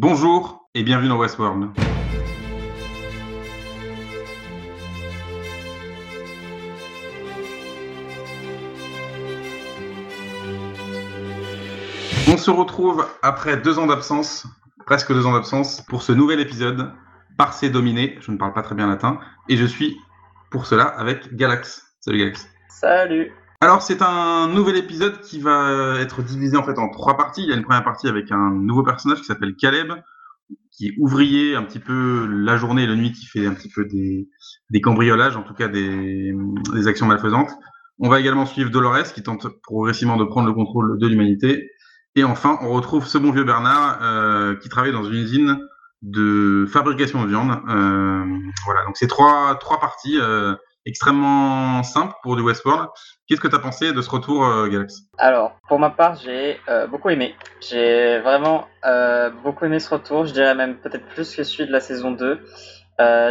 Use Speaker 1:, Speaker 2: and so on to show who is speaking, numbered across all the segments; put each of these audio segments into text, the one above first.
Speaker 1: Bonjour et bienvenue dans Westworld. On se retrouve après deux ans d'absence, presque deux ans d'absence, pour ce nouvel épisode, Parce dominé, je ne parle pas très bien latin, et je suis pour cela avec Galax. Salut Galax.
Speaker 2: Salut.
Speaker 1: Alors c'est un nouvel épisode qui va être divisé en fait en trois parties. Il y a une première partie avec un nouveau personnage qui s'appelle Caleb, qui est ouvrier un petit peu la journée et la nuit, qui fait un petit peu des, cambriolages, en tout cas des, des actions malfaisantes. On va également suivre Dolores qui tente progressivement de prendre le contrôle de l'humanité. Et enfin, on retrouve ce bon vieux Bernard euh, qui travaille dans une usine de fabrication de viande. Euh, voilà, donc c'est trois, trois parties. Euh, extrêmement simple pour du Westworld. Qu'est-ce que tu as pensé de ce retour, euh, Galax?
Speaker 2: Alors, pour ma part, j'ai euh, beaucoup aimé. J'ai vraiment euh, beaucoup aimé ce retour. Je dirais même peut-être plus que celui de la saison 2.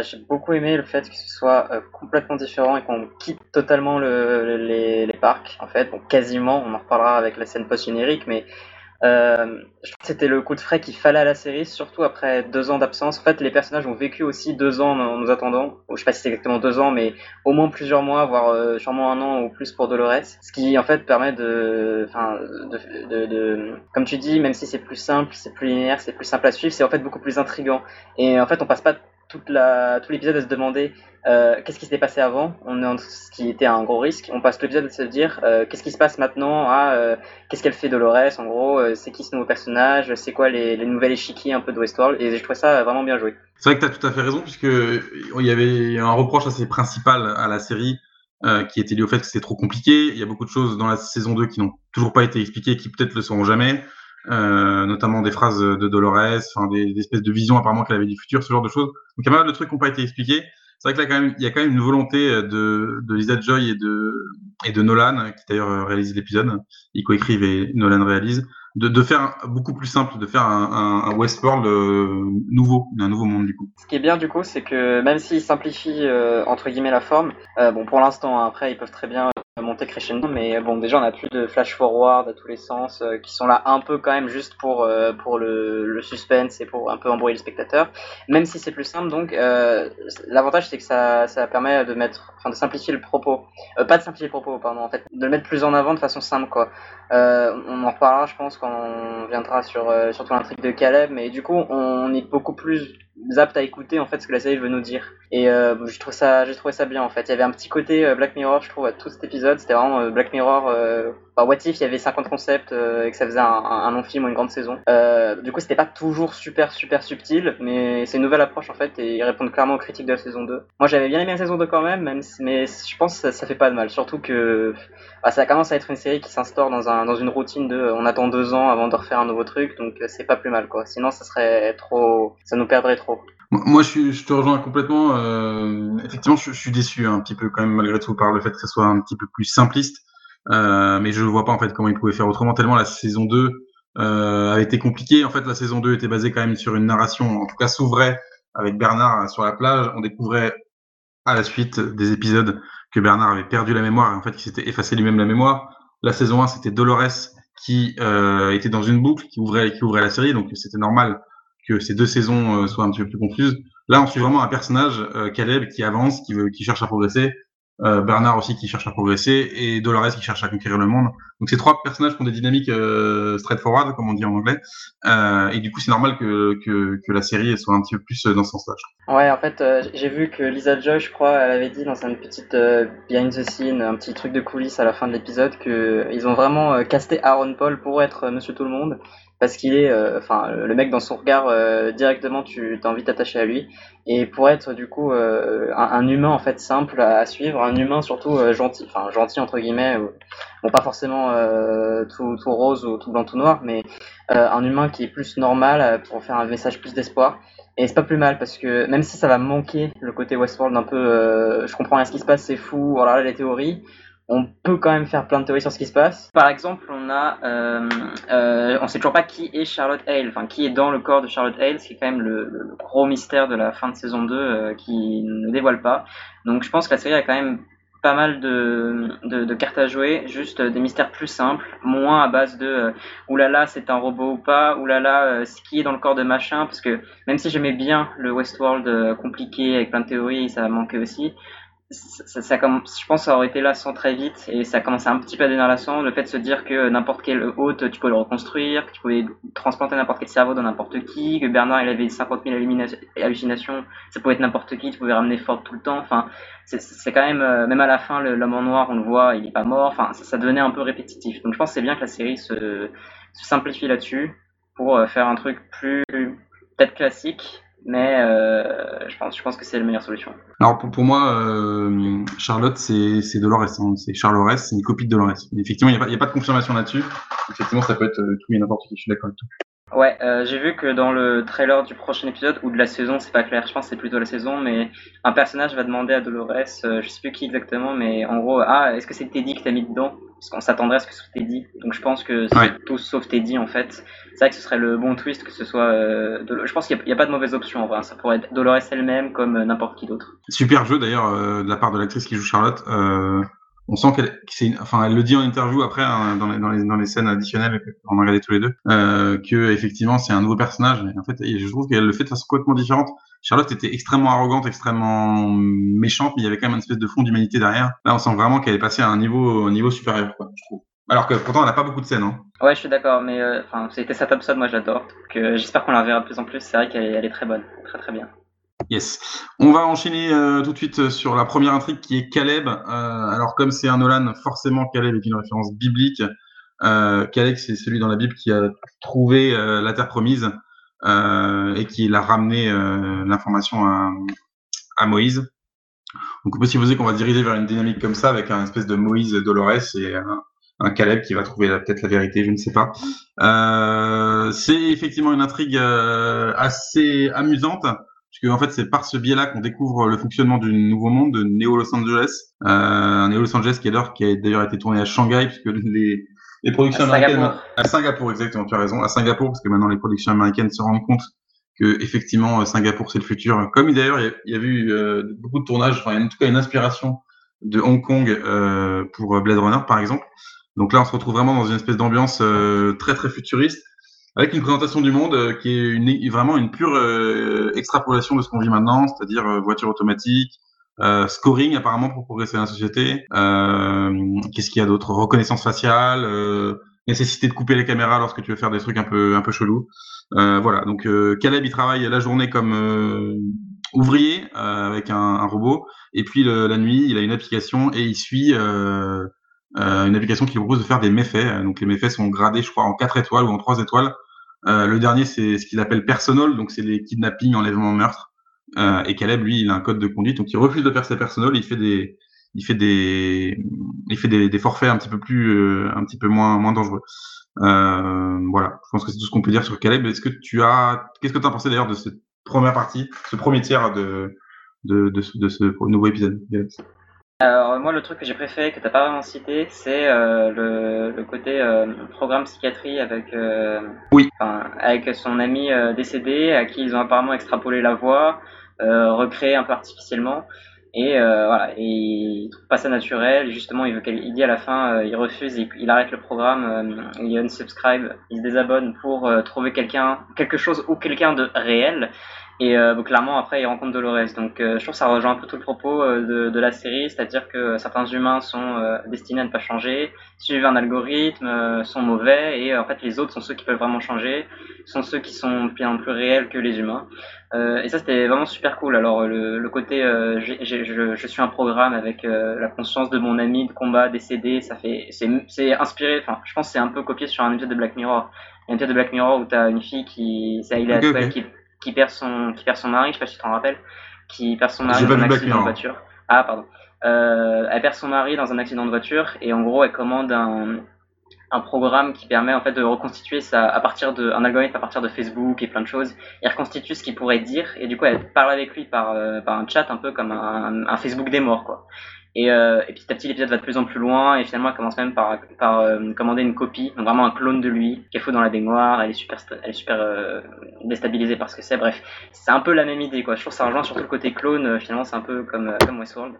Speaker 2: j'ai beaucoup aimé le fait que ce soit complètement différent et qu'on quitte totalement les, les, parcs, en fait. Bon, quasiment, on en reparlera avec la scène post-générique, mais euh, je trouve que c'était le coup de frais qu'il fallait à la série, surtout après deux ans d'absence. En fait, les personnages ont vécu aussi deux ans en nous attendant. Je sais pas si c'est exactement deux ans, mais au moins plusieurs mois, voire euh, sûrement un an ou plus pour Dolores. Ce qui en fait permet de, enfin, de, de, de, comme tu dis, même si c'est plus simple, c'est plus linéaire, c'est plus simple à suivre, c'est en fait beaucoup plus intrigant. Et en fait, on passe pas tout l'épisode à se demander euh, qu'est-ce qui s'était passé avant, on est ce qui était un gros risque. On passe l'épisode à se dire euh, qu'est-ce qui se passe maintenant, ah, euh, qu'est-ce qu'elle fait Dolores, en gros, c'est qui ce nouveau personnage, c'est quoi les, les nouvelles échiquiers un peu de Westworld, et je trouvais ça vraiment bien joué.
Speaker 1: C'est vrai que tu as tout à fait raison, puisque il y avait un reproche assez principal à la série qui était lié au fait que c'était trop compliqué. Il y a beaucoup de choses dans la saison 2 qui n'ont toujours pas été expliquées, qui peut-être le seront jamais. Euh, notamment des phrases de Dolores, des, espèces de visions apparemment qu'elle avait du futur, ce genre de choses. Donc il y a pas mal de trucs qui n'ont pas été expliqués. C'est vrai que là quand même, il y a quand même une volonté de, de Lisa Joy et de et de Nolan, qui d'ailleurs réalise l'épisode, ils coécrivent et Nolan réalise, de, de, faire beaucoup plus simple, de faire un, Westworld euh, nouveau, un nouveau monde du coup.
Speaker 2: Ce qui est bien du coup, c'est que même s'ils simplifient euh, entre guillemets la forme, euh, bon pour l'instant, après ils peuvent très bien crescendo, mais bon, déjà on a plus de flash forward à tous les sens euh, qui sont là un peu quand même juste pour euh, pour le, suspense et pour un peu embrouiller le spectateur. Même si c'est plus simple, donc euh, l'avantage c'est que ça ça permet de mettre, enfin de simplifier le propos, pas de simplifier le propos, pardon, en fait, de le mettre plus en avant de façon simple quoi. on en reparlera, je pense, quand on viendra sur surtout l'intrigue de Caleb, mais du coup on est beaucoup plus apte à écouter en fait ce que la série veut nous dire. Et euh, je trouve ça, j'ai trouvé ça bien en fait. Il y avait un petit côté euh, Black Mirror, je trouve, à tout cet épisode. C'était vraiment euh, Black Mirror. Euh, bah, What If, il y avait 50 concepts euh, et que ça faisait un, long film ou une grande saison. du coup, c'était pas toujours super super subtil, mais c'est une nouvelle approche en fait et ils répondent clairement aux critiques de la saison 2. Moi, j'avais bien aimé la saison 2 quand même, même mais je pense que ça, fait pas de mal. Surtout que bah, ça commence à être une série qui s'instaure dans, un, dans une routine de on attend deux ans avant de refaire un nouveau truc, donc c'est pas plus mal quoi. Sinon, ça serait trop, ça nous perdrait trop.
Speaker 1: Moi, je, te rejoins complètement. Euh, effectivement, je, je, suis déçu un petit peu quand même malgré tout par le fait que ce soit un petit peu plus simpliste. Euh, mais je vois pas en fait comment ils pouvaient faire autrement. Tellement la saison 2 euh, a été compliquée. En fait, la saison 2 était basée quand même sur une narration, en tout cas s'ouvrait avec Bernard sur la plage. On découvrait à la suite des épisodes que Bernard avait perdu la mémoire et en fait qu'il s'était effacé lui-même la mémoire. La saison 1, c'était Dolores qui euh, était dans une boucle qui ouvrait qui ouvrait la série, donc c'était normal que ces deux saisons euh, soient un petit peu plus confuses. Là, on suit vraiment un personnage, euh, Caleb, qui avance, qui, veut, qui cherche à progresser, euh, Bernard aussi qui cherche à progresser, et Dolores qui cherche à conquérir le monde. Donc ces trois personnages qui ont des dynamiques euh, straightforward, comme on dit en anglais, euh, et du coup c'est normal que, que, que, la série soit un petit peu plus dans ce sens-là.
Speaker 2: Ouais, en fait, j'ai vu que Lisa Joy, je crois, elle avait dit dans une petite behind the scene, un petit truc de coulisses à la fin de l'épisode, que ils ont vraiment casté Aaron Paul pour être Monsieur Tout le Monde, parce qu'il est, euh, enfin, le mec dans son regard euh, directement, tu as envie de t'attacher à lui. Et pour être du coup euh, un, un, humain en fait simple à, suivre, un humain surtout gentil, enfin gentil entre guillemets, bon pas forcément tout, tout, rose ou tout blanc tout noir, mais un humain qui est plus normal pour faire un message plus d'espoir. Et c'est pas plus mal parce que même si ça va manquer le côté Westworld un peu, je comprends rien ce qui se passe, c'est fou, alors là les théories on peut quand même faire plein de théories sur ce qui se passe. Par exemple, on a, euh, euh, on sait toujours pas qui est Charlotte Hale, enfin qui est dans le corps de Charlotte Hale, ce qui est quand même le, gros mystère de la fin de saison 2 euh, qui ne dévoile pas. Donc je pense que la série a quand même pas mal de, de, cartes à jouer, juste des mystères plus simples, moins à base de euh, oulala c'est un robot ou pas, oulala euh, ce qui est dans le corps de machin, parce que même si j'aimais bien le Westworld euh, compliqué avec plein de théories, ça manquait aussi, ça, ça, je pense que ça aurait été là sans très vite et ça commençait un petit peu à donner la sang. Le fait de se dire que n'importe quel hôte, tu peux le reconstruire, que tu pouvais transplanter n'importe quel cerveau dans n'importe qui, que Bernard il avait 50 000 hallucinations, ça pouvait être n'importe qui, tu pouvais ramener Ford tout le temps. Enfin, c'est quand même, euh, même à la fin, l'homme en noir, on le voit, il est pas mort. Enfin, ça, ça devenait un peu répétitif. Donc je pense que c'est bien que la série se, se simplifie là-dessus pour euh, faire un truc plus peut-être classique mais euh, je pense, je pense que c'est la meilleure solution.
Speaker 1: Alors pour, pour moi, euh, Charlotte, c'est Dolores, hein. c'est Charlores, c'est une copie de Dolores. effectivement, il n'y a, a, pas de confirmation là-dessus. Effectivement, ça peut être euh, tout et n'importe qui, je suis d'accord avec toi.
Speaker 2: Ouais, euh, j'ai vu que dans le trailer du prochain épisode ou de la saison, c'est pas clair, je pense que c'est plutôt la saison, mais un personnage va demander à Dolores, euh, je sais plus qui exactement, mais en gros, ah, est-ce que c'est Teddy que t'as mis dedans? Parce qu'on s'attendrait à ce que ce soit Teddy, donc je pense que c'est tous sauf Teddy en fait. C'est vrai que ce serait le bon twist que ce soit. Euh, je pense qu'il n'y a, pas de mauvaise option en vrai, ça pourrait être Dolores elle-même comme euh, n'importe qui d'autre.
Speaker 1: Super jeu d'ailleurs de la part de l'actrice qui joue Charlotte on sent qu'elle, enfin, elle le dit en interview après hein, dans, les, dans, les, dans, les, scènes additionnelles qu'on a regardé tous les deux, euh, que effectivement c'est un nouveau personnage. En fait, je trouve qu'elle le fait de façon complètement différente. Charlotte était extrêmement arrogante, extrêmement méchante, mais il y avait quand même une espèce de fond d'humanité derrière. Là, on sent vraiment qu'elle est passée à un niveau, un niveau supérieur, quoi, je trouve. Alors que pourtant, elle n'a pas beaucoup de scènes. Hein.
Speaker 2: Ouais, je suis d'accord, mais euh, enfin, c'était sa top moi j'adore. Que j'espère qu'on la verra de plus en plus. C'est vrai qu'elle est, est très bonne, très très bien.
Speaker 1: Yes. On va enchaîner euh, tout de suite sur la première intrigue qui est Caleb. Euh, alors comme c'est un Nolan, forcément Caleb est une référence biblique. Euh, Caleb c'est celui dans la Bible qui a trouvé euh, la terre promise et qui l'a ramené l'information à, à, Moïse. Donc on peut supposer qu'on va diriger vers une dynamique comme ça avec un espèce de Moïse Dolores et un, un Caleb qui va trouver peut-être la vérité, je ne sais pas. c'est effectivement une intrigue assez amusante puisque en fait c'est par ce biais-là qu'on découvre le fonctionnement du nouveau monde de Neo Los Angeles, euh, Neo Los Angeles qui est qui a d'ailleurs été tourné à Shanghai puisque les les productions américaines à Singapour exactement, tu as raison, à Singapour parce que maintenant les productions américaines se rendent compte que effectivement Singapour c'est le futur. Comme d'ailleurs il y, a eu euh, beaucoup de tournages, enfin en tout cas une inspiration de Hong Kong euh, pour Blade Runner par exemple. Donc là on se retrouve vraiment dans une espèce d'ambiance euh, très très futuriste avec une présentation du monde euh, qui est une, vraiment une pure euh, extrapolation de ce qu'on vit maintenant, c'est-à-dire euh, voiture automatique, scoring apparemment pour progresser dans la société. Qu'est-ce qu'il y a d'autre? Reconnaissance faciale, nécessité de couper les caméras lorsque tu veux faire des trucs un peu un peu chelous. voilà, donc Caleb il travaille la journée comme ouvrier avec un, un, robot, et puis le, la nuit il a une application et il suit une application qui propose de faire des méfaits. Donc les méfaits sont gradés, je crois, en 4 étoiles ou en 3 étoiles. Euh, le dernier, c'est ce qu'il appelle personnel, donc c'est les kidnappings, enlèvements, meurtres. Euh, et Caleb, lui, il a un code de conduite, donc il refuse de faire ses personnels, il fait des, il fait des, il fait des, des forfaits un petit peu plus, euh, un petit peu moins, moins dangereux. Euh, voilà, je pense que c'est tout ce qu'on peut dire sur Caleb. Est-ce que tu as, qu'est-ce que tu as pensé d'ailleurs de cette première partie, ce premier tiers de, de, de, de ce nouveau épisode
Speaker 2: alors moi le truc que j'ai préféré que t'as pas vraiment cité c'est euh, le, le, côté euh, programme psychiatrie avec euh,
Speaker 1: oui.
Speaker 2: avec son ami euh, décédé à qui ils ont apparemment extrapolé la voix recréé un peu artificiellement. Et voilà. Et il trouve pas ça naturel. Justement il veut qu'il dit à la fin il refuse il, il arrête le programme il unsubscribe il se désabonne pour trouver quelqu'un quelque chose ou quelqu'un de réel et euh, clairement, après, il rencontre Dolores. Donc, euh, je trouve que ça rejoint un peu tout le propos euh, de, de, la série, c'est-à-dire que certains humains sont euh, destinés à ne pas changer, suivent un algorithme, sont mauvais, et en fait, les autres sont ceux qui peuvent vraiment changer, sont ceux qui sont bien plus réels que les humains. et ça, c'était vraiment super cool. Alors, le, le côté, je, je, suis un programme avec la conscience de mon ami de combat décédé, ça fait, c'est inspiré. Enfin, je pense que c'est un peu copié sur un épisode de Black Mirror. Un épisode de Black Mirror où t'as une fille qui, c'est Ayla okay, qui qui perd son qui perd son mari, je sais pas si tu t'en rappelles, qui perd son mari dans un accident de voiture. Ah pardon. Euh, elle perd son mari dans un accident de voiture et en gros elle commande un, un programme qui permet en fait de reconstituer ça à partir de un algorithme à partir de Facebook et plein de choses et reconstitue ce qu'il pourrait dire et du coup elle parle avec lui par, euh, par un chat un peu comme un, un Facebook des morts quoi et, euh, et petit à petit, l'épisode va de plus en plus loin, et finalement, elle commence même par, euh, commander une copie, donc vraiment un clone de lui, qui est fou dans la baignoire, elle est super, euh, déstabilisée par ce que c'est, bref. C'est un peu la même idée, quoi. Je trouve ça rejoint surtout le côté clone, euh, finalement, c'est un peu comme, comme Westworld.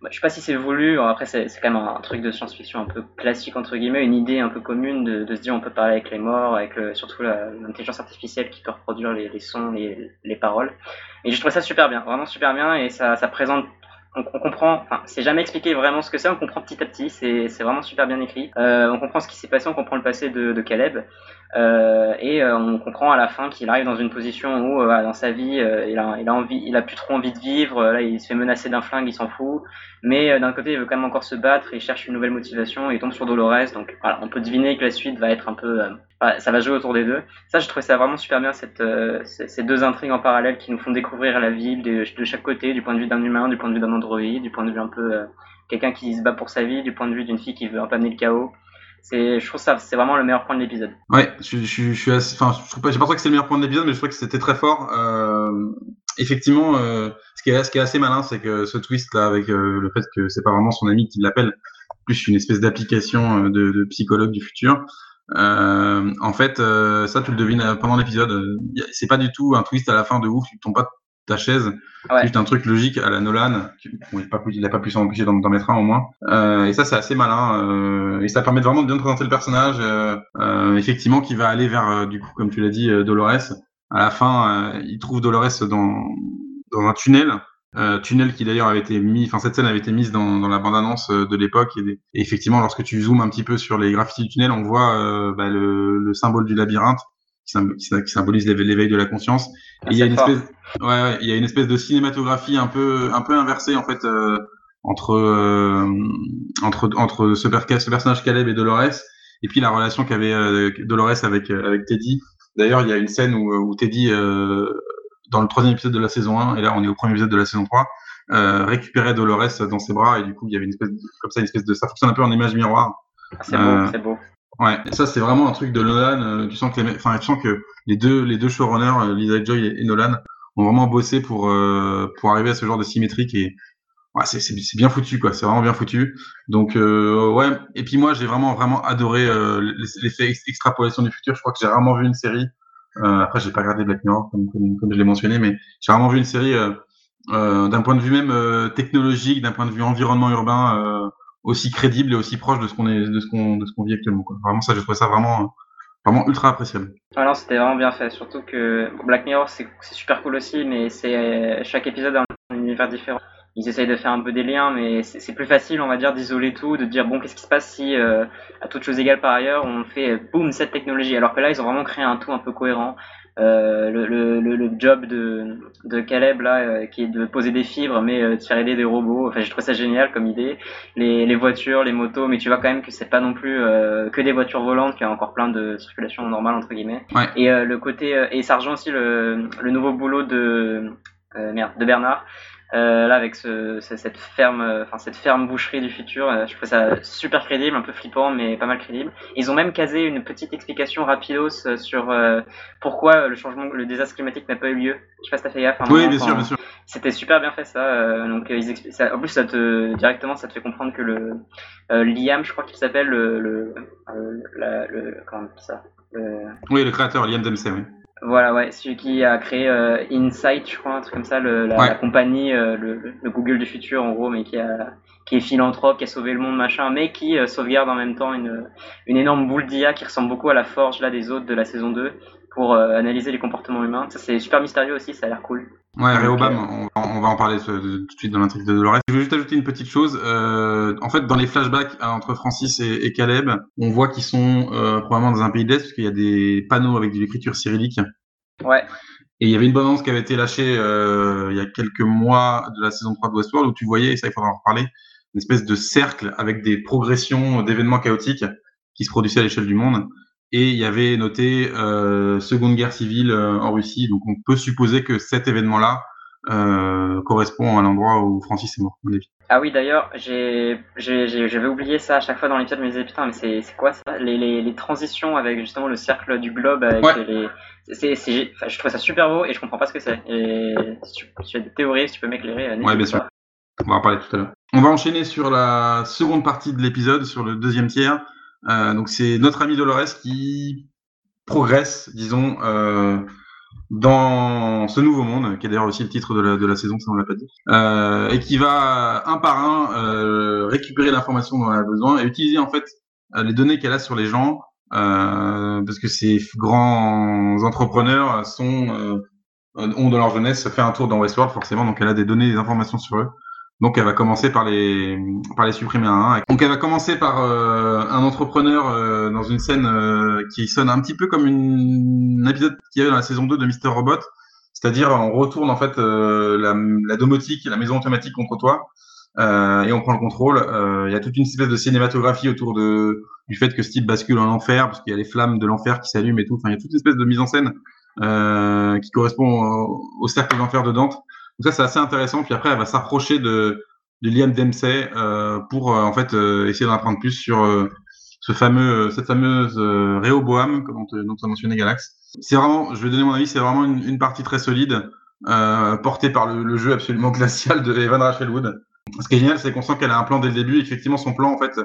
Speaker 2: bah, je sais pas si c'est voulu, après c'est quand même un, truc de science-fiction un peu classique entre guillemets, une idée un peu commune de, se dire on peut parler avec les morts, avec surtout l'intelligence artificielle qui peut reproduire les, sons, les, les, paroles. Et je trouve ça super bien, vraiment super bien, et ça présente on, comprend, enfin, c'est jamais expliqué vraiment ce que c'est, on comprend petit à petit, c'est vraiment super bien écrit. Euh, on comprend ce qui s'est passé, on comprend le passé de Caleb. Euh, et euh, on comprend à la fin qu'il arrive dans une position où euh, dans sa vie il a, envie, il a plus trop envie de vivre, là il se fait menacer d'un flingue, il s'en fout, mais d'un côté il veut quand même encore se battre, il cherche une nouvelle motivation, il tombe sur Dolores, donc voilà, on peut deviner que la suite va être un peu, ça va jouer autour des deux. Ça je trouvais ça vraiment super bien ces deux intrigues en parallèle qui nous font découvrir la vie de, de chaque côté, du point de vue d'un humain, du point de vue d'un androïde, du point de vue un peu quelqu'un qui se bat pour sa vie, du point de vue d'une fille qui veut un peu amener le chaos je trouve ça c'est vraiment le meilleur point de l'épisode.
Speaker 1: Ouais je, je, je suis assez enfin je trouve pas j'ai pas trouvé que c'est le meilleur point de l'épisode mais je trouve que c'était très fort. Euh, effectivement euh, ce qui est ce qui est assez malin c'est que ce twist là avec euh, le fait que c'est pas vraiment son ami qui l'appelle plus une espèce d'application euh, de, de, psychologue du futur euh, en fait ça tu le devines pendant l'épisode c'est pas du tout un twist à la fin de ouf tu tombes pas ta chaise. C'est juste un truc logique à la Nolan. Bon, il, pas pu, pas pu s'en empêcher d'en mettre un au moins. Euh, et ça, c'est assez malin. Euh, et ça permet vraiment de bien présenter le personnage. Euh, euh effectivement, qui va aller vers, euh, du coup, comme tu l'as dit, euh, Dolores. À la fin, il trouve Dolores dans, dans un tunnel. tunnel qui d'ailleurs avait été mis, enfin cette scène avait été mise dans, dans la bande-annonce de l'époque et, et, effectivement lorsque tu zoomes un petit peu sur les graffitis du tunnel, on voit bah, le, le, symbole du labyrinthe qui, symbolise l'éveil de la conscience.
Speaker 2: et il y a une espèce,
Speaker 1: ouais, il y a une espèce de cinématographie un peu, un peu inversée en fait euh, entre euh, entre entre ce, ce, personnage Caleb et Dolores, et puis la relation qu'avait euh, Dolores avec avec Teddy. D'ailleurs, il y a une scène où, où Teddy dans le troisième épisode de la saison 1, et là on est au premier épisode de la saison 3, récupérait Dolores dans ses bras, et du coup il y avait une espèce de, comme ça une espèce de ça fonctionne un peu en image miroir.
Speaker 2: C'est beau, c'est beau.
Speaker 1: Ouais, ça c'est vraiment un truc de Nolan. Euh, tu sens que les, enfin, tu sens que les deux, les deux showrunners, euh, Lisa Joy et, Nolan, ont vraiment bossé pour euh, pour arriver à ce genre de symétrique et ouais, c'est c'est bien foutu quoi. C'est vraiment bien foutu. Donc ouais. Et puis moi j'ai vraiment vraiment adoré l'effet extrapolation du futur. Je crois que j'ai rarement vu une série. après j'ai pas regardé Black Mirror comme comme, comme je l'ai mentionné, mais j'ai rarement vu une série d'un point de vue même technologique, d'un point de vue environnement urbain aussi crédible et aussi proche de ce qu'on est, de ce qu'on, de ce qu'on vit actuellement. Vraiment, ça, j'ai trouvé ça vraiment, vraiment ultra appréciable.
Speaker 2: Ah non, c'était vraiment bien fait. Surtout que Black Mirror, c'est, super cool aussi, mais c'est chaque épisode a un univers différent. Ils essayent de faire un peu des liens, mais c'est, c'est plus facile, on va dire, d'isoler tout, de dire bon, qu'est-ce qui se passe si, euh, à toute chose égale par ailleurs, on fait boum cette technologie. Alors que là, ils ont vraiment créé un tout un peu cohérent. Euh, le, le, le, job de, de Caleb là, euh, qui est de poser des fibres, mais euh, de faire aider des robots. Enfin, j'ai trouvé ça génial comme idée. Les, les voitures, les motos, mais tu vois quand même que c'est pas non plus que des voitures volantes, qu'il y a encore plein de circulation normale entre guillemets. Et le côté et ça rejoint aussi le, le nouveau boulot de merde de Bernard euh, là, avec ce, cette ferme, euh, enfin cette ferme boucherie du futur, euh, je trouve ça super crédible, un peu flippant, mais pas mal crédible. Ils ont même casé une petite explication rapidos sur pourquoi le changement, le désastre climatique n'a pas eu lieu. Je sais pas si t'as fait gaffe.
Speaker 1: oui, bien sûr, bien sûr.
Speaker 2: C'était super bien fait ça. donc ils ça, en plus, ça te directement, ça te fait comprendre que le Liam, je crois qu'il s'appelle le, le, le, comment ça.
Speaker 1: Oui, le créateur Liam Dempsey, oui.
Speaker 2: Voilà, ouais, celui qui a créé euh, Insight, je crois, un truc comme ça, le, la, compagnie, euh, le, le, Google du futur, en gros, mais qui, a, qui est philanthrope, qui a sauvé le monde, machin, mais qui euh, sauvegarde en même temps une, une énorme boule d'IA qui ressemble beaucoup à la forge là des autres de la saison 2 pour euh, analyser les comportements humains. Ça, c'est super mystérieux aussi, ça a l'air cool.
Speaker 1: Ouais, Réobam, on, on, va en parler tout de suite dans l'intrigue de Dolores. Je veux juste ajouter une petite chose. Euh, en fait, dans les flashbacks entre Francis et, et Caleb, on voit qu'ils sont euh, probablement dans un pays d'Est, parce qu'il y a des panneaux avec de l'écriture cyrillique.
Speaker 2: Ouais.
Speaker 1: Et il y avait une bande qui avait été lâchée euh, il y a quelques mois de la saison 3 de Westworld, où tu voyais, et ça il faudra en reparler, une espèce de cercle avec des progressions d'événements chaotiques qui se produisaient à l'échelle du monde et il y avait noté euh, Seconde Guerre civile euh, en Russie. Donc on peut supposer que cet événement-là euh, correspond à l'endroit où Francis est mort, mon avis.
Speaker 2: Ah oui, d'ailleurs, j'avais oublié ça à chaque fois dans l'épisode, je me disais putain, mais c'est, quoi ça? Les, les, les, transitions avec justement le cercle du globe, avec les, c'est, enfin, je trouve ça super beau et je comprends pas ce que c'est. Et si tu, as des théories, si tu peux m'éclairer.
Speaker 1: Ouais, bien sûr. On va en parler tout à l'heure. On va enchaîner sur la seconde partie de l'épisode, sur le deuxième tiers. Euh, donc c'est notre ami Dolores qui progresse, disons, euh, dans ce nouveau monde, qui est d'ailleurs aussi le titre de la, de la saison, ça on l'a pas dit, euh, et qui va un par un récupérer l'information dont elle a besoin et utiliser en fait les données qu'elle a sur les gens, parce que ces grands entrepreneurs ont dans leur jeunesse fait un tour dans Westworld forcément, donc elle a des données, des informations sur eux. Donc elle va commencer par les par les supprimer. Donc elle va commencer par euh, un entrepreneur euh, dans une scène euh, qui sonne un petit peu comme une, un épisode qu'il y avait dans la saison 2 de Mister Robot, c'est-à-dire on retourne en fait la, la domotique, la maison automatique contre toi et on prend le contrôle. Il y a toute une espèce de cinématographie autour du fait que Steve bascule en enfer parce qu'il y a les flammes de l'enfer qui s'allument et tout. Enfin il y a toute une espèce de mise en scène qui correspond au cercle d'enfer de Dante. Donc ça, c'est assez intéressant. Puis après, elle va s'approcher de, de Liam Dempsey euh, pour euh, en fait euh, essayer d'en apprendre plus sur ce fameux, cette fameuse Rehoboam, dont, dont tu as mentionné Galax. C'est vraiment, je vais donner mon avis, c'est vraiment une, partie très solide, portée par le, jeu absolument glacial de Evan Rachel Wood. Ce qui est génial, c'est qu'on sent qu'elle a un plan dès le début. Effectivement, son plan, en fait,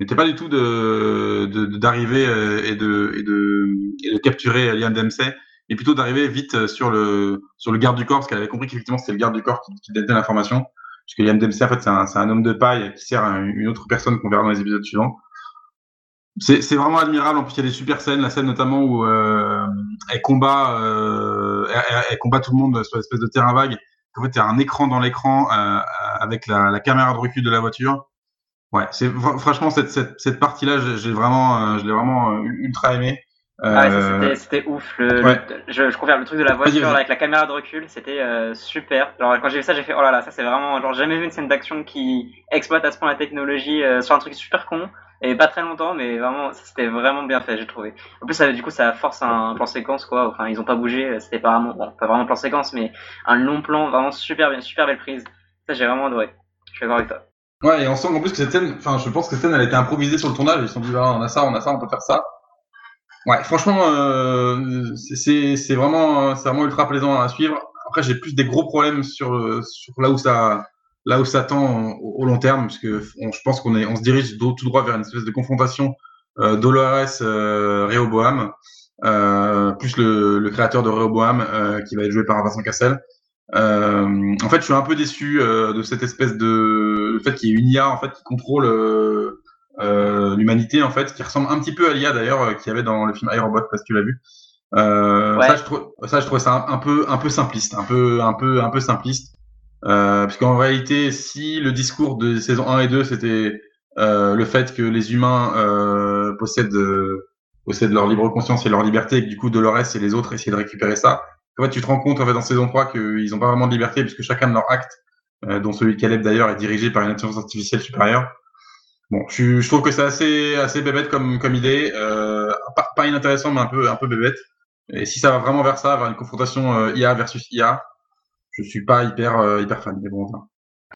Speaker 1: n'était pas du tout de d'arriver et de, de capturer Liam Dempsey, et plutôt d'arriver vite sur le sur le garde du corps, parce qu'elle avait compris qu'effectivement c'était le garde du corps qui, qui détenait l'information. Parce que Liam Dempsey, en fait, c'est un, un, homme de paille qui sert à une autre personne qu'on verra dans les épisodes suivants. C'est vraiment admirable. En plus, il y a des super scènes. La scène notamment où euh, elle combat, euh, elle, combat tout le monde sur l'espèce de terrain vague. En fait, il y a un écran dans l'écran euh, avec la, la, caméra de recul de la voiture. Ouais, franchement cette, cette, cette partie-là, j'ai euh, je l'ai vraiment euh, ultra aimé.
Speaker 2: Ah ouais, c'était ouf. Le, ouais. le, je, je confirme le truc de la voiture avec la caméra de recul, c'était euh, super. Genre quand j'ai vu ça, j'ai fait oh là là, ça c'est vraiment genre jamais vu une scène d'action qui exploite à ce point la technologie euh, sur un truc super con et pas très longtemps, mais vraiment c'était vraiment bien fait, j'ai trouvé. En plus, ça, du coup, ça force un plan séquence quoi. Enfin, ils ont pas bougé, c'était pas vraiment bon, pas vraiment plan séquence, mais un long plan vraiment super bien, super belle prise. Ça j'ai vraiment adoré. Je suis d'accord avec toi.
Speaker 1: Ouais, et on sent en plus que cette scène, enfin, je pense que cette scène, elle a été improvisée sur le tournage. Ils se sont dit, ah, on a ça, on a ça, on peut faire ça. Ouais, franchement, euh, c'est vraiment, c'est vraiment ultra plaisant à suivre. Après, j'ai plus des gros problèmes sur, sur là où ça, là où ça tend au, long terme, parce que je pense qu'on on se dirige tout droit vers une espèce de confrontation euh, Dolores euh, Rehoboam, euh, plus le, le, créateur de Rehoboam euh, qui va être joué par Vincent Cassel. Euh, en fait, je suis un peu déçu euh, de cette espèce de, le fait qu'il y ait une IA en fait qui contrôle euh, l'humanité en fait, qui ressemble un petit peu à l'IA d'ailleurs euh, qu'il y avait dans le film iRobot, parce que tu l'as vu. Euh, ouais. ça, je trouve, ça, je trouve ça un, un, peu, un peu simpliste, un peu, un peu, un peu simpliste, euh, puisqu'en réalité, si le discours de saison 1 et 2 c'était euh, le fait que les humains euh, possèdent, possèdent leur libre conscience et leur liberté, et que du coup Dolores et les autres essaient de récupérer ça. En fait, tu te rends compte en fait dans saison 3 qu'ils n'ont pas vraiment de liberté, puisque chacun de leurs actes, dont celui de Caleb d'ailleurs, est dirigé par une intelligence artificielle supérieure. Bon, je, trouve que c'est assez, assez bébête comme, comme idée, euh, pas, pas, inintéressant, mais un peu, un peu bébête. Et si ça va vraiment vers ça, vers une confrontation euh, IA versus IA, je suis pas hyper, euh, hyper fan. Mais bon.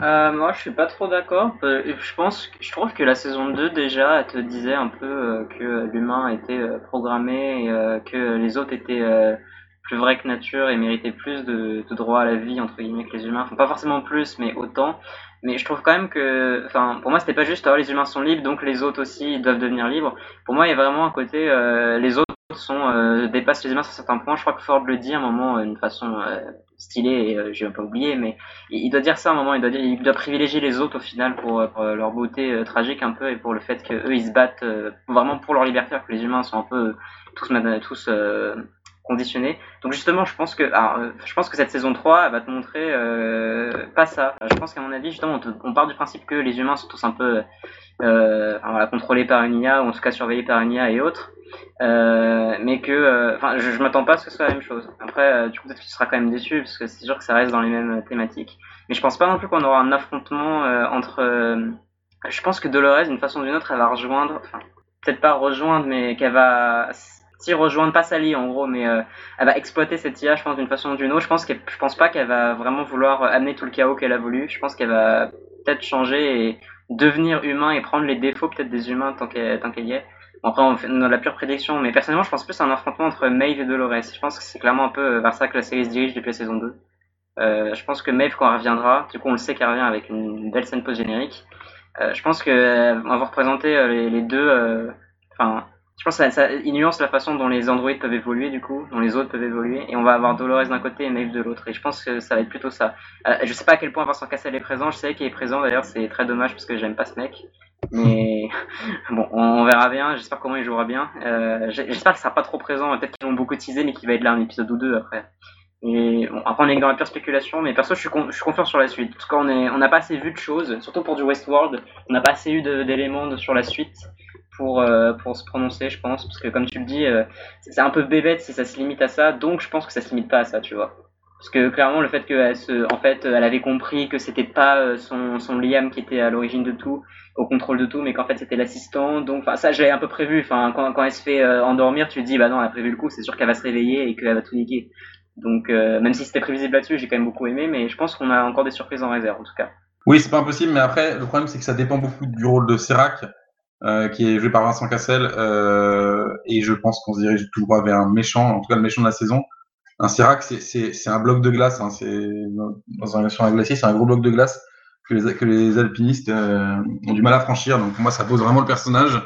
Speaker 2: Euh, moi, je suis pas trop d'accord. Je pense, je trouve que la saison 2 déjà, elle te disait un peu que l'humain était programmé et que les autres étaient plus vrais que nature et méritaient plus de, de droit à la vie entre guillemets que les humains. Enfin, pas forcément plus, mais autant. Mais je trouve quand même que, enfin, pour moi, c'était pas juste oh, les humains sont libres, donc les autres aussi doivent devenir libres. Pour moi, il y a vraiment un côté, euh, les autres sont euh, dépassent les humains sur certains points. Je crois que Ford le dit à un moment d'une façon euh, stylée, et euh, j'ai un peu oublié, mais il, doit dire ça à un moment. Il doit il doit privilégier les autres au final pour, pour leur beauté euh, tragique un peu et pour le fait que eux ils se battent euh, vraiment pour leur liberté, alors que les humains sont un peu tous tous conditionné. Donc justement, je pense que, euh, je pense que cette saison 3 elle va te montrer euh, pas ça. Je pense qu'à mon avis, justement, on, part du principe que les humains sont tous un peu euh, voilà, contrôlés par une IA ou en tout cas surveillés par une IA et autres. Euh, mais que, euh, enfin, je, je m'attends pas à ce que ce soit la même chose. Après, du coup, peut-être que tu seras quand même déçu parce que c'est sûr que ça reste dans les mêmes thématiques. Mais je pense pas non plus qu'on aura un affrontement entre. je pense que Dolores, d'une façon ou d'une autre, elle va rejoindre, enfin, peut-être pas rejoindre, mais qu'elle va si rejoindre pas Sally en gros, mais euh, elle va exploiter cette IA, je pense, d'une façon ou d'une autre. Je pense qu'elle, je pense pas qu'elle va vraiment vouloir amener tout le chaos qu'elle a voulu. Je pense qu'elle va peut-être changer et devenir humain et prendre les défauts peut-être des humains tant qu'elle, tant qu'elle y est. Bon, après, on fait dans la pure prédiction, mais personnellement, je pense plus à un affrontement entre Maeve et Dolores. Je pense que c'est clairement un peu vers ça que la série se dirige depuis la saison 2. Euh, je pense que Maeve, quand elle reviendra, du coup, on le sait qu'elle revient avec une belle scène post-générique. Euh, je pense qu'on va représenter les, les deux, enfin, je pense que ça, il nuance la façon dont les androïdes peuvent évoluer du coup, dont les autres peuvent évoluer, et on va avoir Dolores d'un côté et Maeve de l'autre. Et je pense que ça va être plutôt ça. Euh, je sais pas à quel point Vincent Cassel est présent. Je sais qu'il est présent d'ailleurs. C'est très dommage parce que j'aime pas ce mec. Mais bon, on, verra bien. J'espère comment il jouera bien. Euh, j'espère qu'il sera pas trop présent. Peut-être qu'ils vont beaucoup teaser, mais qu'il va être là un épisode ou deux après. Et bon, après on est dans la pure spéculation, mais perso je suis, confiant sur la suite. En tout cas on n'a pas assez vu de choses, surtout pour du Westworld, on n'a pas assez eu d'éléments sur la suite pour, euh, pour se prononcer, je pense. Parce que, comme tu le dis, euh, c'est un peu bébête si ça se limite à ça. Donc, je pense que ça se limite pas à ça, tu vois. Parce que clairement, le fait qu'elle se, en fait, elle avait compris que c'était pas euh, son, son Liam qui était à l'origine de tout, au contrôle de tout, mais qu'en fait c'était l'assistant. Donc, enfin, ça, j'avais un peu prévu. Enfin, quand, quand elle se fait endormir, tu te dis, bah non, elle a prévu le coup, c'est sûr qu'elle va se réveiller et qu'elle va tout niquer. Donc, même si c'était prévisible là-dessus, j'ai quand même beaucoup aimé, mais je pense qu'on a encore des surprises en réserve, en tout cas.
Speaker 1: Oui, c'est pas impossible, mais après, le problème, c'est que ça dépend beaucoup du rôle de Serac. Euh, qui est joué par Vincent Cassel, euh, et je pense qu'on se dirige tout droit vers un méchant, en tout cas le méchant de la saison. Un Sirac, c'est un bloc de glace, hein, c'est dans un, sur un glacier, c'est un gros bloc de glace que les, que les alpinistes euh, ont du mal à franchir. Donc moi, ça pose vraiment le personnage.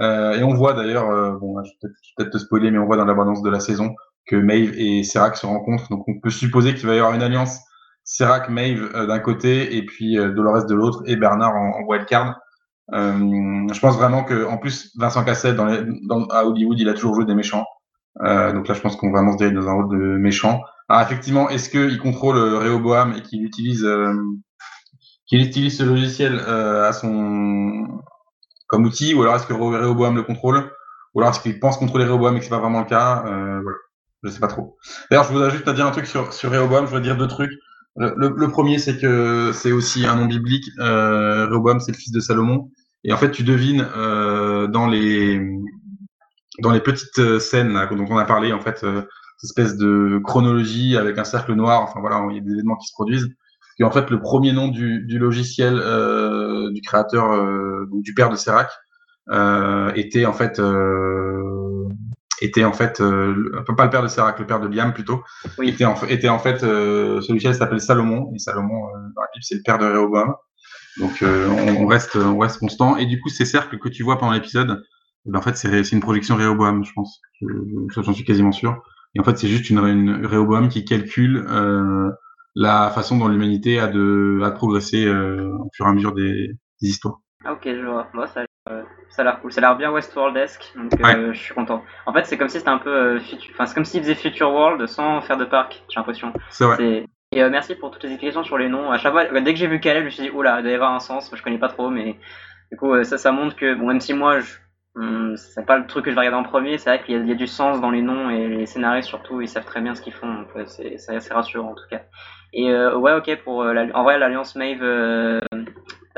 Speaker 1: Euh, et on voit d'ailleurs, euh, bon, je vais peut-être peut te spoiler, mais on voit dans l'abondance de la saison que Maeve et Serac se rencontrent. Donc on peut supposer qu'il va y avoir une alliance Serac, Maeve d'un côté, et puis Dolores de l'autre, et Bernard en, en wildcard. Euh, je pense vraiment que, en plus, Vincent Cassel à Hollywood, il a toujours joué des méchants. Euh, donc là, je pense qu'on va vraiment se dirige dans un rôle de méchant. Alors effectivement, est-ce qu'il contrôle euh, Rehoboam et qu'il utilise, qu'il utilise ce logiciel comme outil, ou alors est-ce que Rehoboam le contrôle, ou alors est-ce qu'il pense contrôler Rehoboam et que c'est pas vraiment le cas euh, Voilà, je sais pas trop. D'ailleurs, je voudrais juste te dire un truc sur sur Rehoboam. Je voudrais dire deux trucs. Le, premier, c'est que c'est aussi un nom biblique. Euh, Rehoboam, c'est le fils de Salomon. Et en fait, tu devines euh, dans les dans les petites euh, scènes dont on a parlé, en fait, euh, cette espèce de chronologie avec un cercle noir. Enfin voilà, il y a des événements qui se produisent. Et en fait, le premier nom du, du logiciel du créateur, du père de Serac, était en fait était en fait pas le père de Serac, le père de Liam plutôt. Oui. Était en, était en fait ce logiciel s'appelle Salomon et Salomon dans la Bible c'est le père de Rehoboam. Donc euh, on, reste, on reste constant. Et du coup, ces cercles que tu vois pendant l'épisode, ben, en fait, c'est une projection Rehoboam, je pense. J'en suis quasiment sûr. Et en fait, c'est juste une, une Rehoboam qui calcule euh, la façon dont l'humanité a de, a de progresser euh, au fur et à mesure des, des histoires.
Speaker 2: Ah, ok, je vois. Bon, ça, euh, ça a l'air cool. Ça a l'air bien Westworldesque, donc euh, je suis content. En fait, c'est comme si c'était un peu, euh, enfin, c'est comme s'il faisait Future World sans faire de parc. J'ai l'impression.
Speaker 1: C'est vrai.
Speaker 2: Et euh, merci pour toutes les explications sur les noms. À chaque fois, dès que j'ai vu Caleb, je me suis dit, oula, il doit y avoir un sens. Moi, je connais pas trop, mais du coup, euh, ça, ça montre que, bon, même si moi, je, hum, c'est pas le truc que je vais regarder en premier, c'est vrai qu'il y, y, a du sens dans les noms et les scénaristes surtout, ils savent très bien ce qu'ils font. Donc, c'est, assez rassurant en tout cas. Et euh, ouais, ok, pour euh, la, en vrai, l'alliance Mave,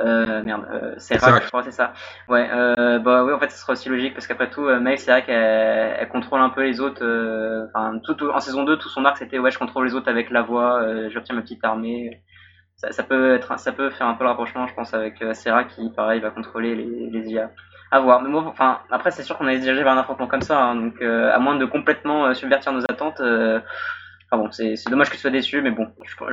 Speaker 2: euh, merde, euh, c'est je crois, c'est ça. Ouais, euh, bah oui, en fait, ce sera aussi logique parce qu'après tout, euh, c'est vrai qu'elle elle contrôle un peu les autres. Euh, enfin, tout, tout, en saison 2, tout son arc, c'était ouais, je contrôle les autres avec la voix, euh, j'obtiens ma petite armée. Ça, ça, peut être, ça peut faire un peu le rapprochement, je pense, avec euh, Serra qui, pareil, va contrôler les, les IA. À voir. Mais moi, enfin, après, c'est sûr qu'on allait se diriger vers un affrontement comme ça, hein, donc euh, à moins de complètement subvertir nos attentes. C'est dommage que tu sois déçu, mais bon,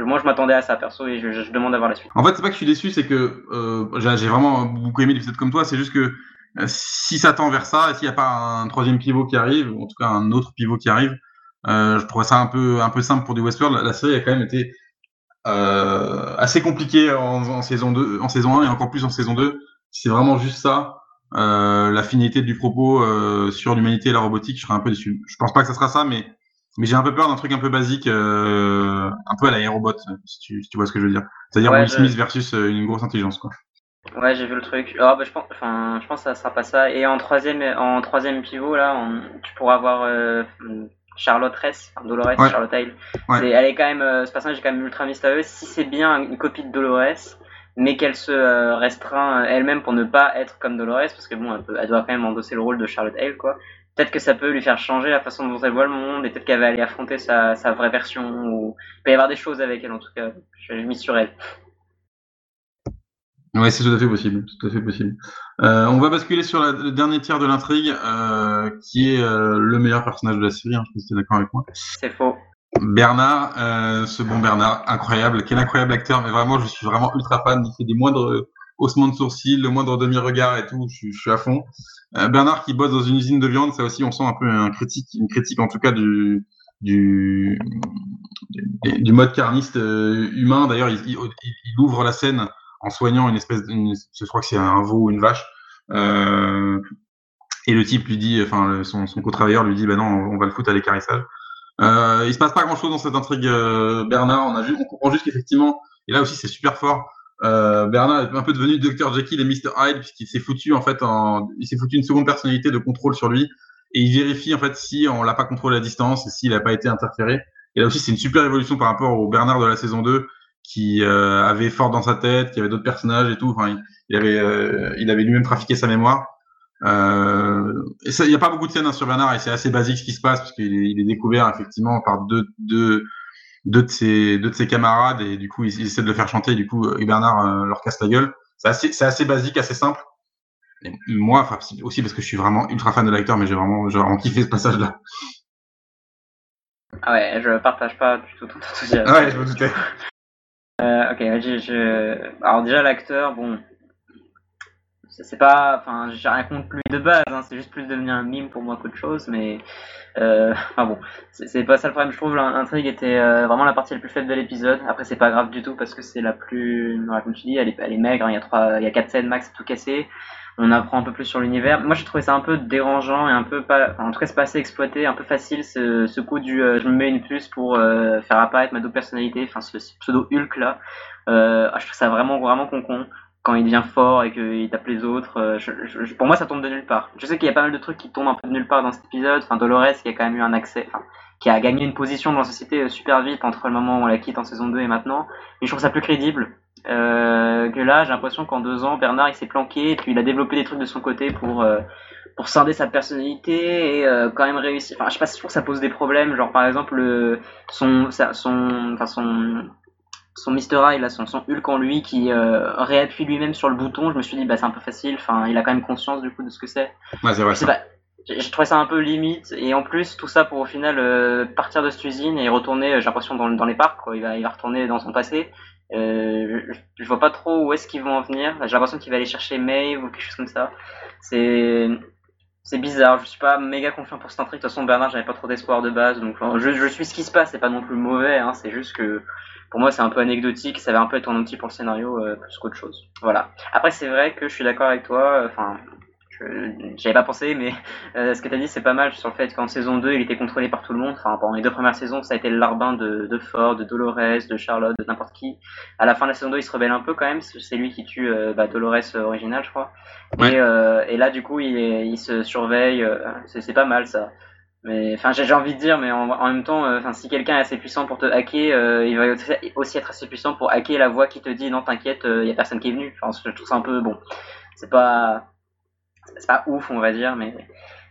Speaker 2: moi je m'attendais à ça perso et je, demande à voir la suite.
Speaker 1: En fait, c'est pas que je suis déçu, c'est que euh, j'ai vraiment beaucoup aimé l'épisode comme toi, c'est juste que euh, si ça tend vers ça, s'il n'y a pas un troisième pivot qui arrive, ou en tout cas un autre pivot qui arrive, euh, je trouverais ça un peu, simple pour du Westworld. La, série a quand même été assez compliquée en, saison 2, en saison 1 et encore plus en saison 2. C'est vraiment juste ça. La finalité du propos sur l'humanité et la robotique, je serais un peu déçu. Je pense pas que ça sera ça, mais mais j'ai un peu peur d'un truc un peu basique, euh, un peu à l'aérobot, si tu, si tu vois ce que je veux dire. C'est-à-dire ouais, Will Smith je... versus euh, une grosse intelligence, quoi.
Speaker 2: Ouais, j'ai vu le truc. Oh, bah, je pense, enfin, je pense que ça sera pas ça. Et en troisième, en troisième pivot là, on, tu pourras avoir euh, Charlotte Ress, Dolores, ouais. Charlotte Hale. Ouais. elle est quand même, euh, ce personnage est quand même ultra mystérieux. Si c'est bien une copie de Dolores, mais qu'elle se restreint elle-même pour ne pas être comme Dolores, parce que bon, elle, peut, elle doit quand même endosser le rôle de Charlotte Hale, quoi peut-être que ça peut lui faire changer la façon dont elle voit le monde et peut-être qu'elle va aller affronter sa, sa, vraie version ou il peut y avoir des choses avec elle en tout cas. Je, je mise sur elle.
Speaker 1: Ouais, c'est tout à fait possible, tout à fait possible. Euh, on va basculer sur la, le dernier tiers de l'intrigue, euh, qui est euh, le meilleur personnage de la série. Hein, je sais que tu es d'accord avec moi.
Speaker 2: C'est faux.
Speaker 1: Bernard, ce bon Bernard, incroyable, quel incroyable acteur, mais vraiment, je suis vraiment ultra fan. Il fait des moindres haussement de sourcil, le moindre demi-regard et tout, je, suis à fond. Bernard qui bosse dans une usine de viande, ça aussi, on sent un peu un critique, une critique en tout cas du, du, mode carniste humain. D'ailleurs, il, ouvre la scène en soignant une espèce, de, je crois que c'est un veau ou une vache. Euh, et le type lui dit, enfin, son, co-travailleur lui dit, bah non, on va le foutre à l'écarissage. Euh, il se passe pas grand chose dans cette intrigue, euh, Bernard. On, a juste, on comprend juste qu'effectivement, et là aussi c'est super fort. Euh, Bernard est un peu devenu Dr Jekyll et Mr Hyde puisqu'il s'est foutu en fait, en, il s'est foutu une seconde personnalité de contrôle sur lui et il vérifie en fait si on l'a pas contrôlé à distance et s'il n'a pas été interféré. Et là aussi c'est une super évolution par rapport au Bernard de la saison 2 qui euh, avait fort dans sa tête, qui avait d'autres personnages et tout. Enfin, il, avait, euh, avait lui-même trafiqué sa mémoire. Euh, il n'y a pas beaucoup de scènes hein, sur Bernard et c'est assez basique ce qui se passe parce qu'il est, est découvert effectivement par deux, deux, deux, de ses, deux de ses camarades et du coup il, essaie de le faire chanter. Du coup, et Bernard leur casse la gueule. C'est assez, c'est assez basique, assez simple. Et moi, enfin, aussi parce que je suis vraiment ultra fan de l'acteur, mais j'ai vraiment, j'ai vraiment kiffé ce passage-là.
Speaker 2: Ah ouais, je partage pas du tout ton enthousiasme.
Speaker 1: Ouais, je me doutais.
Speaker 2: Euh, ok, je, je... alors déjà l'acteur, bon, c'est pas, enfin, j'ai rien contre lui de base, hein, c'est juste plus devenu un mime pour moi qu'autre chose, mais, euh, enfin bon, c'est pas ça le problème. Je trouve l'intrigue était euh, vraiment la partie la plus faible de l'épisode. Après, c'est pas grave du tout parce que c'est la plus, comme tu dis, elle est, elle est maigre. Hein, il y a trois, il y a quatre scènes max, tout cassé on apprend un peu plus sur l'univers. Moi, j'ai trouvé ça un peu dérangeant et un peu pas, en tout cas, c'est pas assez exploité, un peu facile ce, coup du euh, je me mets une puce pour euh, faire apparaître ma double personnalité, enfin ce, pseudo Hulk là. Ah, je trouve ça vraiment vraiment con con quand il devient fort et qu'il tape les autres. pour moi, ça tombe de nulle part. Je sais qu'il y a pas mal de trucs qui tombent un peu de nulle part dans cet épisode. Enfin, Dolores qui a quand même eu un accès, enfin, qui a gagné une position dans la société super vite entre le moment où on la quitte en saison 2 et maintenant. Mais je trouve ça plus crédible. Euh, que là, j'ai l'impression qu'en deux ans, Bernard il s'est planqué et puis il a développé des trucs de son côté pour euh, pour scinder sa personnalité et euh, quand même réussir. Enfin, je sais pas si je trouve que ça pose des problèmes. Genre par exemple le son son enfin son son Mr. Eye, là, son, son Hulk en lui qui euh, réappuie lui-même sur le bouton, je me suis dit, bah, c'est un peu facile. Enfin, il a quand même conscience du coup de ce que c'est.
Speaker 1: Ouais, c'est vrai.
Speaker 2: Je trouvais ça un peu limite. Et en plus, tout ça pour au final euh, partir de cette usine et retourner, j'ai l'impression, dans, dans les parcs. Quoi. Il, va, il va retourner dans son passé. Euh, je, vois pas trop où est-ce qu'ils vont en venir. J'ai l'impression qu'il va aller chercher Maeve ou quelque chose comme ça. C'est c'est bizarre. Je suis pas méga confiant pour cette intrigue. De toute façon, Bernard, j'avais pas trop d'espoir de base. Donc, je, suis ce qui se passe. C'est pas non plus mauvais. Hein, c'est juste que pour moi, c'est un peu anecdotique. Ça va un peu être un outil pour le scénario euh, plus qu'autre chose. Voilà. Après, c'est vrai que je suis d'accord avec toi. Enfin, j'avais pas pensé, mais euh, ce que tu as dit, c'est pas mal sur le fait qu'en saison 2, il était contrôlé par tout le monde. Enfin, pendant les deux premières saisons, ça a été le larbin de, de Ford, de Dolores, de Charlotte, de n'importe qui. À la fin de la saison 2, il se rebelle un peu quand même. C'est lui qui tue euh, bah, Dolores euh, original, je crois. Et, et, là, du coup, il, il se surveille. c'est pas mal ça. Mais enfin, j'ai envie de dire, mais en, en même temps, enfin, si quelqu'un est assez puissant pour te hacker, il va aussi être assez puissant pour hacker la voix qui te dit non, t'inquiète, il y a personne qui est venu. Enfin, je trouve ça un peu bon. C'est pas c'est pas ouf, on va dire, mais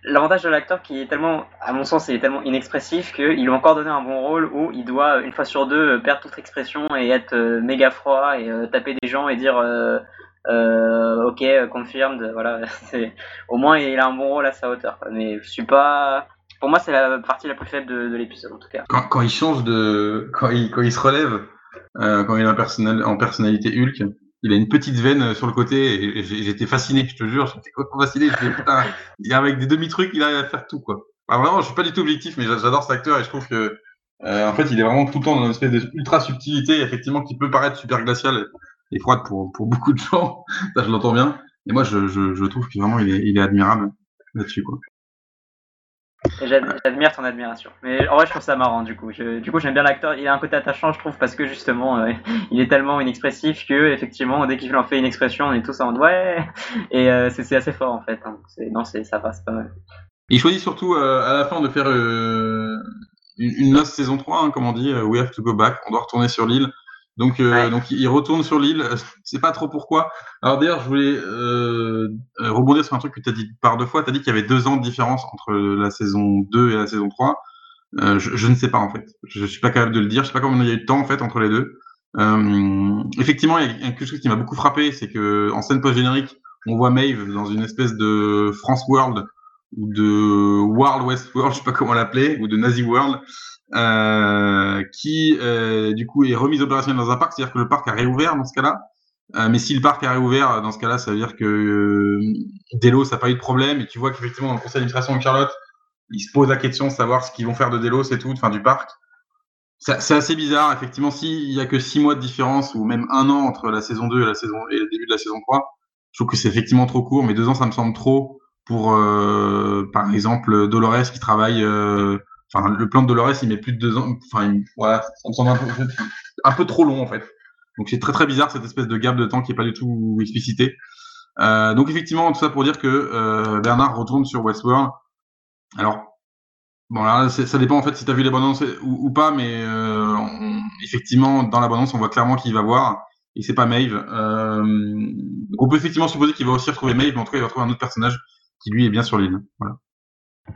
Speaker 2: l'avantage de l'acteur qui est tellement, à mon sens, il est tellement inexpressif qu'il lui a encore donné un bon rôle où il doit, une fois sur deux, perdre toute expression et être euh, méga froid et euh, taper des gens et dire euh, ok, confirmed, voilà. Au moins, il a un bon rôle à sa hauteur. Mais je suis pas. Pour moi, c'est la partie la plus faible de, l'épisode, en tout cas.
Speaker 1: Quand, il change de. Quand il, se relève, quand il est en personnalité Hulk, il a une petite veine euh, sur le côté et j'étais fasciné, je te jure, j'étais complètement fasciné. Je putain, il avec des demi-trucs, il arrive à faire tout, quoi. vraiment, je suis pas du tout objectif, mais j'adore cet acteur et je trouve que, euh, en fait, il est vraiment tout le temps dans une espèce d'ultra subtilité, effectivement, qui peut paraître super glaciale et froide pour, pour beaucoup de gens. Ça, je l'entends bien. Et moi, je, je, je trouve que vraiment, il est, il est admirable là-dessus, quoi.
Speaker 2: J'admire ton admiration. Mais en vrai, je trouve ça marrant du coup. du coup, j'aime bien l'acteur. Il a un côté attachant, je trouve, parce que justement, euh, il est tellement inexpressif que, effectivement, dès qu'il en fait une expression, on est tous en ouais. Et euh, c'est assez fort en fait. Hein. Non, ça passe pas mal.
Speaker 1: Il choisit surtout euh, à la fin de faire une, une saison 3, hein, comme on dit, We have to go back. On doit retourner sur l'île. Donc, euh, donc il retourne sur l'île. C'est pas trop pourquoi. Alors d'ailleurs, je voulais euh, euh, rebondir sur un truc que tu as dit par deux fois. Tu as dit qu'il y avait deux ans de différence entre la saison 2 et la saison 3. Euh, je, je, ne sais pas en fait. Je, suis pas capable de le dire. Je sais pas combien il y a eu de temps en fait entre les deux. Euh, effectivement, il y a quelque chose qui m'a beaucoup frappé, c'est que en scène post générique, on voit Maeve dans une espèce de France World ou de World West World, je sais pas comment l'appeler, ou de Nazi World, euh, qui euh, du coup est remise opérationnelle dans un parc, c'est-à-dire que le parc a réouvert dans ce cas-là. mais si le parc est réouvert, dans ce cas-là, ça veut dire que Delos n'a pas eu de problème et tu vois qu'effectivement dans le conseil d'administration de Charlotte, ils se posent la question de savoir ce qu'ils vont faire de Delos et tout, enfin du parc. C'est assez bizarre, effectivement, s'il y a que six mois de différence ou même un an entre la saison 2 et, le début de la saison 3, je trouve que c'est effectivement trop court, mais deux ans, ça me semble trop pour, euh, par exemple, Dolores qui travaille. Euh, enfin, le plan de Dolores, il met plus de deux ans. Enfin, voilà, ça me semble un peu, trop long en fait. Donc c'est très très bizarre cette espèce de gap de temps qui est pas du tout explicité. Euh, donc effectivement, tout ça pour dire que euh, Bernard retourne sur Westworld. Alors Bon, là, ça dépend en fait si tu as vu l'abondance ou, pas, mais euh, effectivement, dans l'abondance, on voit clairement qu'il va voir, et c'est pas Maeve. On peut effectivement supposer qu'il va aussi retrouver Maeve, mais en tout cas, il va retrouver un autre personnage qui lui est bien sur l'île. Voilà.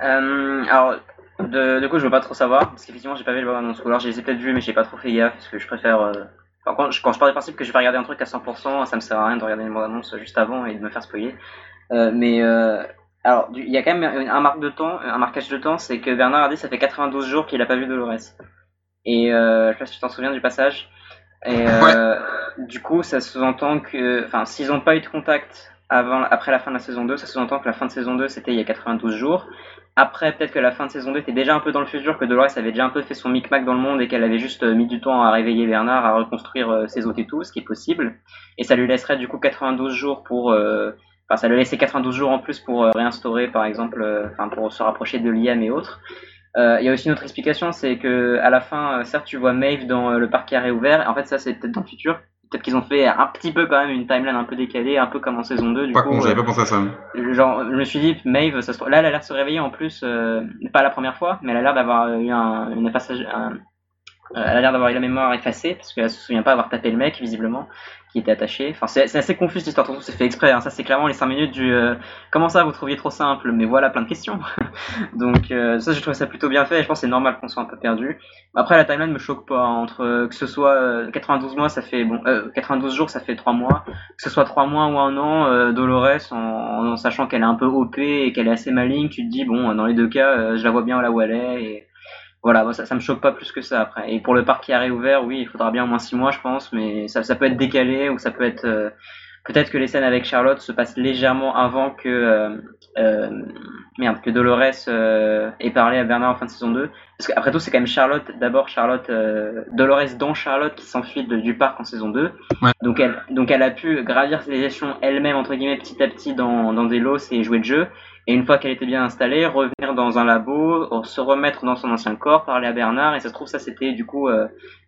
Speaker 2: Alors, de, de, coup, je veux pas trop savoir, parce qu'effectivement, j'ai pas vu le l'abondance. Ou alors, je les ai peut-être vus, mais j'ai pas trop fait gaffe, parce que je préfère. Euh, enfin, quand, je, quand je pars du principe que je vais regarder un truc à 100%, ça me sert à rien de regarder une bande-annonce juste avant et de me faire spoiler. Euh, mais alors, il y a quand même un, marque de temps, un marquage de temps, c'est que Bernard a dit ça fait 92 jours qu'il a pas vu Dolores. Et euh, je sais pas si tu t'en souviens du passage. Et euh, du coup, ça sous-entend que, enfin, s'ils n'ont pas eu de contact avant, après la fin de la saison 2, ça sous-entend que la fin de saison 2 c'était il y a 92 jours. Après, peut-être que la fin de saison 2 était déjà un peu dans le futur, que Dolores avait déjà un peu fait son micmac dans le monde et qu'elle avait juste mis du temps à réveiller Bernard, à reconstruire euh, ses hôtes et tout, ce qui est possible. Et ça lui laisserait du coup 92 jours pour euh, Enfin, ça lui a laissé 92 jours en plus pour euh, réinstaurer, par exemple, euh, enfin pour se rapprocher de l'IAM et autres. Euh, il y a aussi une autre explication, c'est que à la fin, certes, tu vois Maeve dans le parc qui a réouvert. En fait, ça, c'est peut-être dans le futur. Peut-être qu'ils ont fait un petit peu quand même une timeline un peu décalée, un peu comme en saison 2. Du
Speaker 1: pas con, j'avais pas pensé à ça.
Speaker 2: Genre, je me suis dit, Maeve, ça se... là, elle a l'air de se réveiller en plus, pas la première fois, mais elle a l'air d'avoir eu un, une passage, un, elle a l'air d'avoir eu la mémoire effacée parce qu'elle se souvient pas avoir tapé le mec visiblement qui était attaché. Enfin, c'est assez confus cette histoire. c'est fait exprès. Hein. Ça, c'est clairement les 5 minutes du euh, comment ça vous trouviez trop simple, mais voilà plein de questions. Donc euh, ça, je trouve ça plutôt bien fait. Et je pense c'est normal qu'on soit un peu perdu. Après, la timeline me choque pas. Entre euh, que ce soit 92 mois, ça fait bon, 92 jours, ça fait 3 mois. Que ce soit 3 mois ou un an, Dolores, en, en sachant qu'elle est un peu OP et qu'elle est assez maligne, tu te dis bon, dans les deux cas, je la vois bien là où elle est. Et voilà, ça, ça me choque pas plus que ça après. Et pour le parc qui a réouvert, oui, il faudra bien au moins 6 mois, je pense, mais ça, ça peut être décalé ou ça peut être. Euh, peut-être que les scènes avec Charlotte se passent légèrement avant que. Euh, euh, merde, que Dolores ait parlé à Bernard en fin de saison 2. Parce qu'après tout, c'est quand même Charlotte, d'abord Charlotte, Dolores dans Charlotte qui s'enfuit du parc en saison 2. Donc, elle, donc elle a pu gravir les échelons elle-même, entre guillemets, petit à petit dans, dans des lots et jouer de jeu. Et une fois qu'elle était bien installée, revenir dans un labo, se remettre dans son ancien corps, parler à Bernard. Et ça se trouve, ça c'était du coup.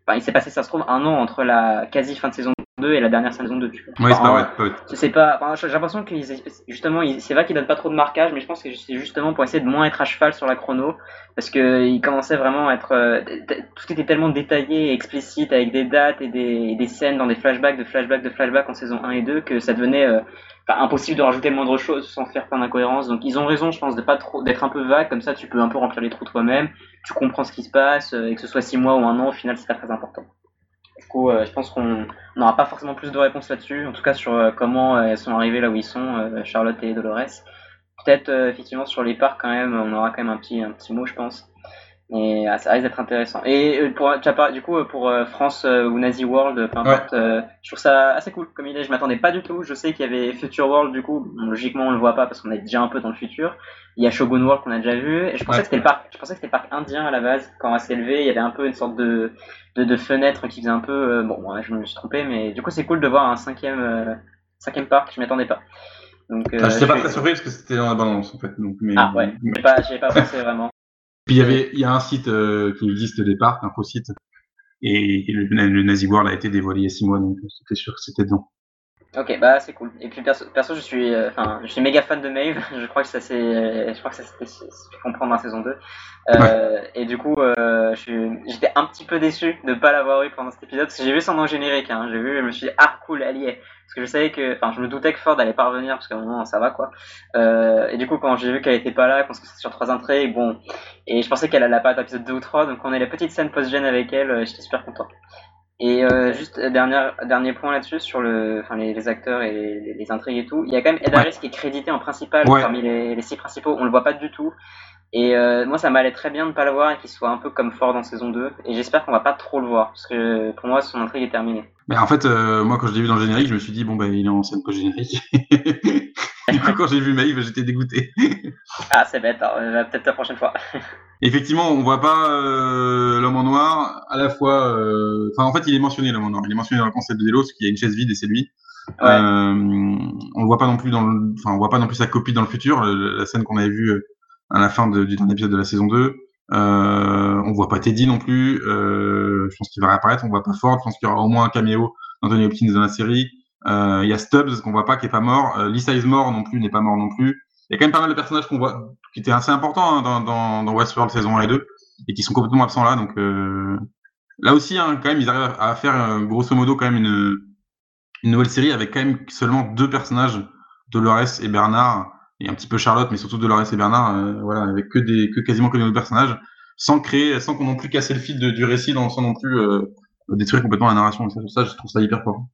Speaker 2: Enfin, il s'est passé, ça se trouve, un an entre la quasi fin de saison 2 et la dernière saison 2.
Speaker 1: Oui, c'est pas vrai.
Speaker 2: C'est pas. Enfin, j'ai l'impression que justement, c'est vrai qu'il donne pas trop de marquage, mais je pense que c'est justement pour essayer de moins être à cheval sur la chrono, parce que il commençait vraiment à être. Euh, tout était tellement détaillé et explicite avec des dates et des, des, scènes dans des flashbacks, de flashbacks, de flashbacks en saison 1 et 2 que ça devenait. Euh, impossible de rajouter le moindre chose sans faire plein d'incohérences. Donc ils ont raison, je pense, de pas trop d'être un peu vague, comme ça tu peux un peu remplir les trous toi-même, tu comprends ce qui se passe, euh, et que ce soit six mois ou un an, au final c'est pas très Du coup, euh, je pense qu'on n'aura pas forcément plus de réponses là-dessus, en tout cas sur euh, comment elles sont arrivées là où ils sont, Charlotte et Dolores. Peut-être effectivement sur les parcs quand même, on aura quand même un petit, un petit mot, je pense. Et ah, ça risque d'être intéressant. Et euh, pour, tu as du coup, pour euh, France euh, ou Nazi World, peu importe, je trouve ça assez cool comme idée. Je m'attendais pas du tout. Je sais qu'il y avait Future World, du coup, logiquement, on le voit pas parce qu'on est déjà un peu dans le futur. Il y a Shogun World qu'on a déjà vu. Et je pensais que c'était le parc, je pensais que c'était le parc indien à la base. Quand on s'est élevé, il y avait un peu une sorte de, de, de fenêtre qui faisait un peu, bon, je me suis trompé, mais du coup, c'est cool de voir un cinquième, cinquième parc. Je m'attendais pas.
Speaker 1: Donc, je n'étais pas très surpris parce que c'était dans la balance en fait. Donc,
Speaker 2: mais... Ah ouais, j'ai pas, pas pensé vraiment.
Speaker 1: Puis il y avait, il y a un site euh, qui existe au départ, un faux site, et, le, le, Nazi World a été dévoilé il y a six mois, donc c'était sûr que c'était dedans.
Speaker 2: Ok, bah c'est cool. Et puis perso, perso je suis, euh, enfin, je suis méga fan de Maeve. Je crois que ça s'est, je crois que ça s'est fait comprendre dans la saison 2. Euh, Et du coup, euh, j'étais un petit peu déçu de pas l'avoir eu pendant cet épisode parce que j'ai vu son nom générique. Hein. J'ai vu, je me suis dit ah cool, elle y est. Parce que je savais que, enfin, je me doutais que Ford allait pas revenir parce qu'à un moment ça va quoi. Euh, et du coup, quand j'ai vu qu'elle était pas là, qu'on se sur trois intrigues, bon, et je pensais qu'elle allait pas être épisode 2 ou 3, donc on a la petite scène post-gen avec elle. J'étais super content. Et euh, juste euh, dernier, dernier point là-dessus sur le, enfin les, les acteurs et les, intrigues et tout. Il y a quand même Ed Harris qui est crédité en principal parmi les, les, six principaux. On le voit pas du tout. Et moi, ça m'allait très bien de ne pas le voir et qu'il soit un peu comme Ford en saison 2. Et j'espère qu'on va pas trop le voir, parce que pour moi, son intrigue est terminée.
Speaker 1: Mais en fait, moi, quand je l'ai vu dans le générique, je me suis dit, bon, bah, il est en scène post-générique. du coup, quand j'ai vu Maeve, j'étais dégoûté.
Speaker 2: ah, c'est bête, hein. peut-être la prochaine fois.
Speaker 1: Effectivement, on voit pas l'homme en noir à la fois. Enfin, en fait, il est mentionné l'homme en noir. Il est mentionné dans le concept de Delos, qu'il y a une chaise vide et c'est lui. Euh, on voit pas non plus dans le, enfin, on voit pas non plus sa copie dans le futur. la scène qu'on avait vue euh, à la fin du dernier épisode de la saison 2. Euh, on voit pas Teddy non plus. Euh, je pense qu'il va réapparaître. On voit pas Ford. Je pense qu'il y aura au moins un caméo d'Anthony Hopkins dans la série. Euh, il y a Stubbs qu'on voit pas, qui est pas mort. Euh, Lisa Ismore non plus n'est pas mort non plus. Il y a quand même pas mal de personnages qu'on voit, qui étaient assez importants hein, dans, dans, dans, Westworld saison 1 et 2, et qui sont complètement absents là. Donc là aussi, hein, quand même, ils arrivent à faire grosso modo quand même une une nouvelle série avec quand même seulement deux personnages, Dolores et Bernard, et un petit peu Charlotte, mais surtout Dolores et Bernard, euh, voilà, avec que des, que quasiment que des nouveaux personnages, sans créer, sans qu'on non plus casser le fil du récit, sans non plus euh, détruire complètement la narration. ça, ça, je trouve ça hyper fort.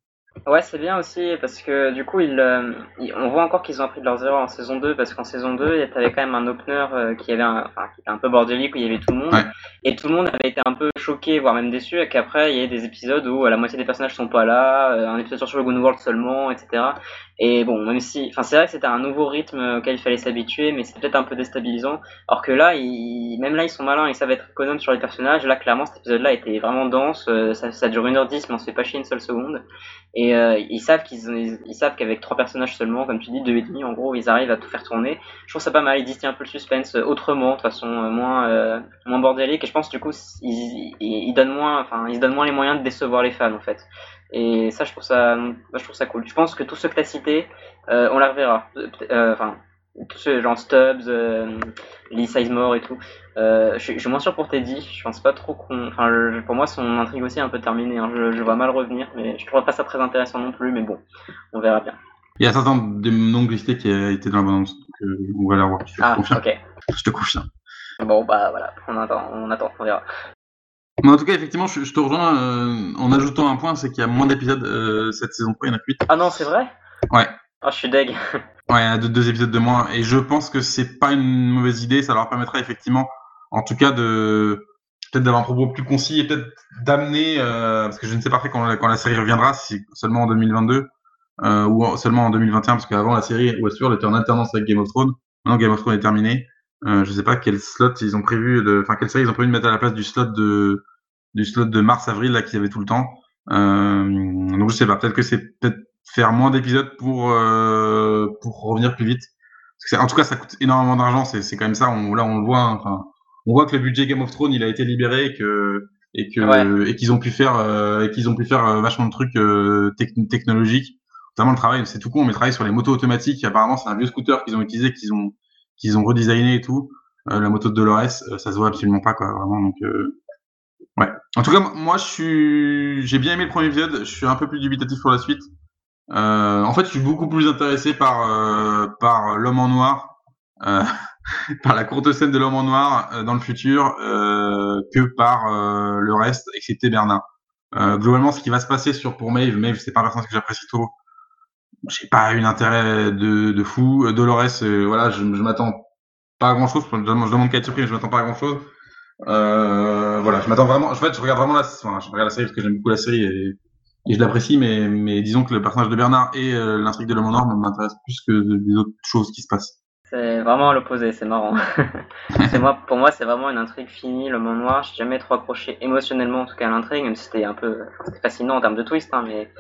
Speaker 2: Ouais, c'est bien aussi parce que du coup, euh, on voit encore qu'ils ont appris de leurs erreurs en saison 2 parce qu'en saison 2, il y avait quand même un opener euh, qui avait un, enfin, qui était un peu bordélique où il y avait tout le monde et tout le monde avait été un peu choqué, voire même déçu, et qu'après il y a des épisodes où la moitié des personnages sont pas là, euh, un épisode sur le Good World seulement, etc. Et bon, même si, enfin, c'est vrai que c'était un nouveau rythme auquel il fallait s'habituer, mais c'est peut-être un peu déstabilisant. Alors que là, même là, ils sont malins, ils savent être économes sur les personnages. Là, clairement, cet épisode-là était vraiment dense. ça, ça dure 1h10, mais on se fait pas chier une seule seconde. Et euh, ils savent qu'ils ils savent qu'avec trois personnages seulement, comme tu dis, deux et demi, en gros, ils arrivent à tout faire tourner. Je trouve ça pas mal. Ils distillent un peu le suspense autrement, de façon euh, moins euh, moins bordélique. Et je pense du coup, ils, ils, donnent moins, enfin, ils se donnent moins les moyens de décevoir les fans en fait. Et ça, je trouve ça, je trouve ça cool. Je pense que tous ceux que t'as cités, on la reverra. Enfin, tous ceux genre Stubbs, euh, Lee Sizemore et tout. Euh, je, suis moins sûr pour Teddy, je pense pas trop qu'on. Enfin, pour moi, son intrigue aussi est un peu terminée. Hein. Je, je, vois mal revenir, mais je trouve pas ça très intéressant non plus. Mais bon, on verra bien.
Speaker 1: Il y a certains des noms glistés qui été dans la bande euh, on va la voir.
Speaker 2: Je ah, ok.
Speaker 1: Je te confirme.
Speaker 2: Bon, bah voilà, on attend, on attend, on verra.
Speaker 1: Mais en tout cas, effectivement, je, te rejoins euh, en ajoutant un point, c'est qu'il y a moins d'épisodes euh, cette saison 3, il y en a 8.
Speaker 2: Ah non, c'est vrai?
Speaker 1: Ouais.
Speaker 2: Ah, je suis deg.
Speaker 1: Ouais, il y a deux, épisodes de moins. Et je pense que c'est pas une mauvaise idée. Ça leur permettra effectivement, en tout cas, de peut-être d'avoir un propos plus concis et peut-être d'amener, euh, parce que je ne sais pas quand, quand la série reviendra, si seulement en 2022 euh, ou seulement en 2021, parce qu'avant la série Westworld était en alternance avec Game of Thrones. Maintenant Game of Thrones est terminé. Euh, je sais pas quel slot ils ont prévu, de, enfin quelle série ils ont prévu de mettre à la place du slot de du slot de mars-avril là qu'ils avaient tout le temps. Euh, donc je sais pas, peut-être que c'est peut-être faire moins d'épisodes pour euh, pour revenir plus vite. Parce que en tout cas, ça coûte énormément d'argent. C'est c'est quand même ça. On, là, on le voit. Hein, enfin, on voit que le budget Game of Thrones, il a été libéré et que et que et qu'ils ont pu faire euh, et qu'ils ont pu faire euh, vachement de trucs euh, technologiques. Notamment le travail, c'est tout con, mais le travail sur les motos automatiques. Apparemment, c'est un vieux scooter qu'ils ont utilisé, qu'ils ont qu'ils ont redesigné et tout. la moto de Dolores, ça se voit absolument pas quoi, vraiment. Donc ouais. En tout cas, moi, je suis, j'ai bien aimé le premier épisode. Je suis un peu plus dubitatif pour la suite. Euh, en fait, je suis beaucoup plus intéressé par euh, par l'homme en noir, euh, par la courte scène de l'homme en noir euh, dans le futur que par le reste, excepté Bernard. globalement, ce qui va se passer sur pour Maeve, Maeve, c'est pas un personnage que j'apprécie trop. J'ai pas eu d'intérêt de, de fou. Dolores, voilà, je, je m'attends pas à grand chose. Je, demande qu'à être surpris, mais je m'attends pas à grand chose. voilà, je m'attends vraiment. En fait, je regarde vraiment la, enfin, je regarde la série parce que j'aime beaucoup la série et et je l'apprécie, mais, mais disons que le personnage de Bernard et euh, l'intrigue de l'homme en or m'intéressent plus que des autres choses qui se passent.
Speaker 2: C'est vraiment l'opposé, c'est marrant. c'est moi, pour moi, c'est vraiment une intrigue finie, le en noir. J'ai jamais trop accroché émotionnellement, en tout cas, à l'intrigue, même si c'était un peu fascinant en termes de twist. Hein, mais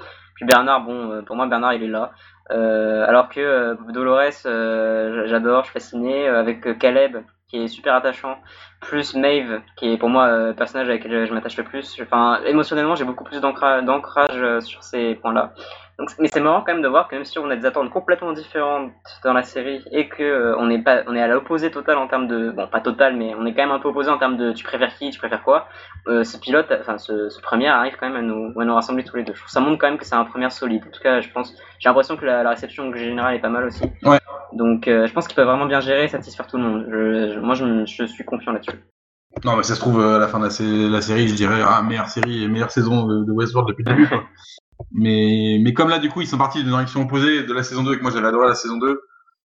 Speaker 2: Bernard, bon, euh, pour moi, Bernard, il est là. Euh, alors que euh, Dolores, j'adore, je suis fasciné. avec Caleb, qui est super attachant, plus Maeve, qui est pour moi le personnage avec lequel je m'attache le plus. Enfin, émotionnellement, j'ai beaucoup plus d'ancrage sur ces points-là mais c'est marrant quand même de voir que même si on a des attentes complètement différentes dans la série et que euh, on est pas on est à l'opposé total en termes de bon pas total mais on est quand même un peu opposé en termes de tu préfères qui tu préfères quoi euh, ce pilote enfin ce, ce, premier arrive quand même à nous à nous rassembler tous les deux je trouve ça montre quand même que c'est un premier solide en tout cas je pense j'ai l'impression que la, réception générale est pas mal aussi
Speaker 1: ouais.
Speaker 2: donc euh, je pense qu'il peut vraiment bien gérer et satisfaire tout le monde je, moi je, je suis confiant là-dessus
Speaker 1: non, mais ça se trouve, à la fin de la, série, je dirais, ah, meilleure série et meilleure saison de, Westworld depuis le début. Quoi. Mais, mais comme là, du coup, ils sont partis d'une direction opposée de la saison 2 et que moi j'avais adoré la saison 2,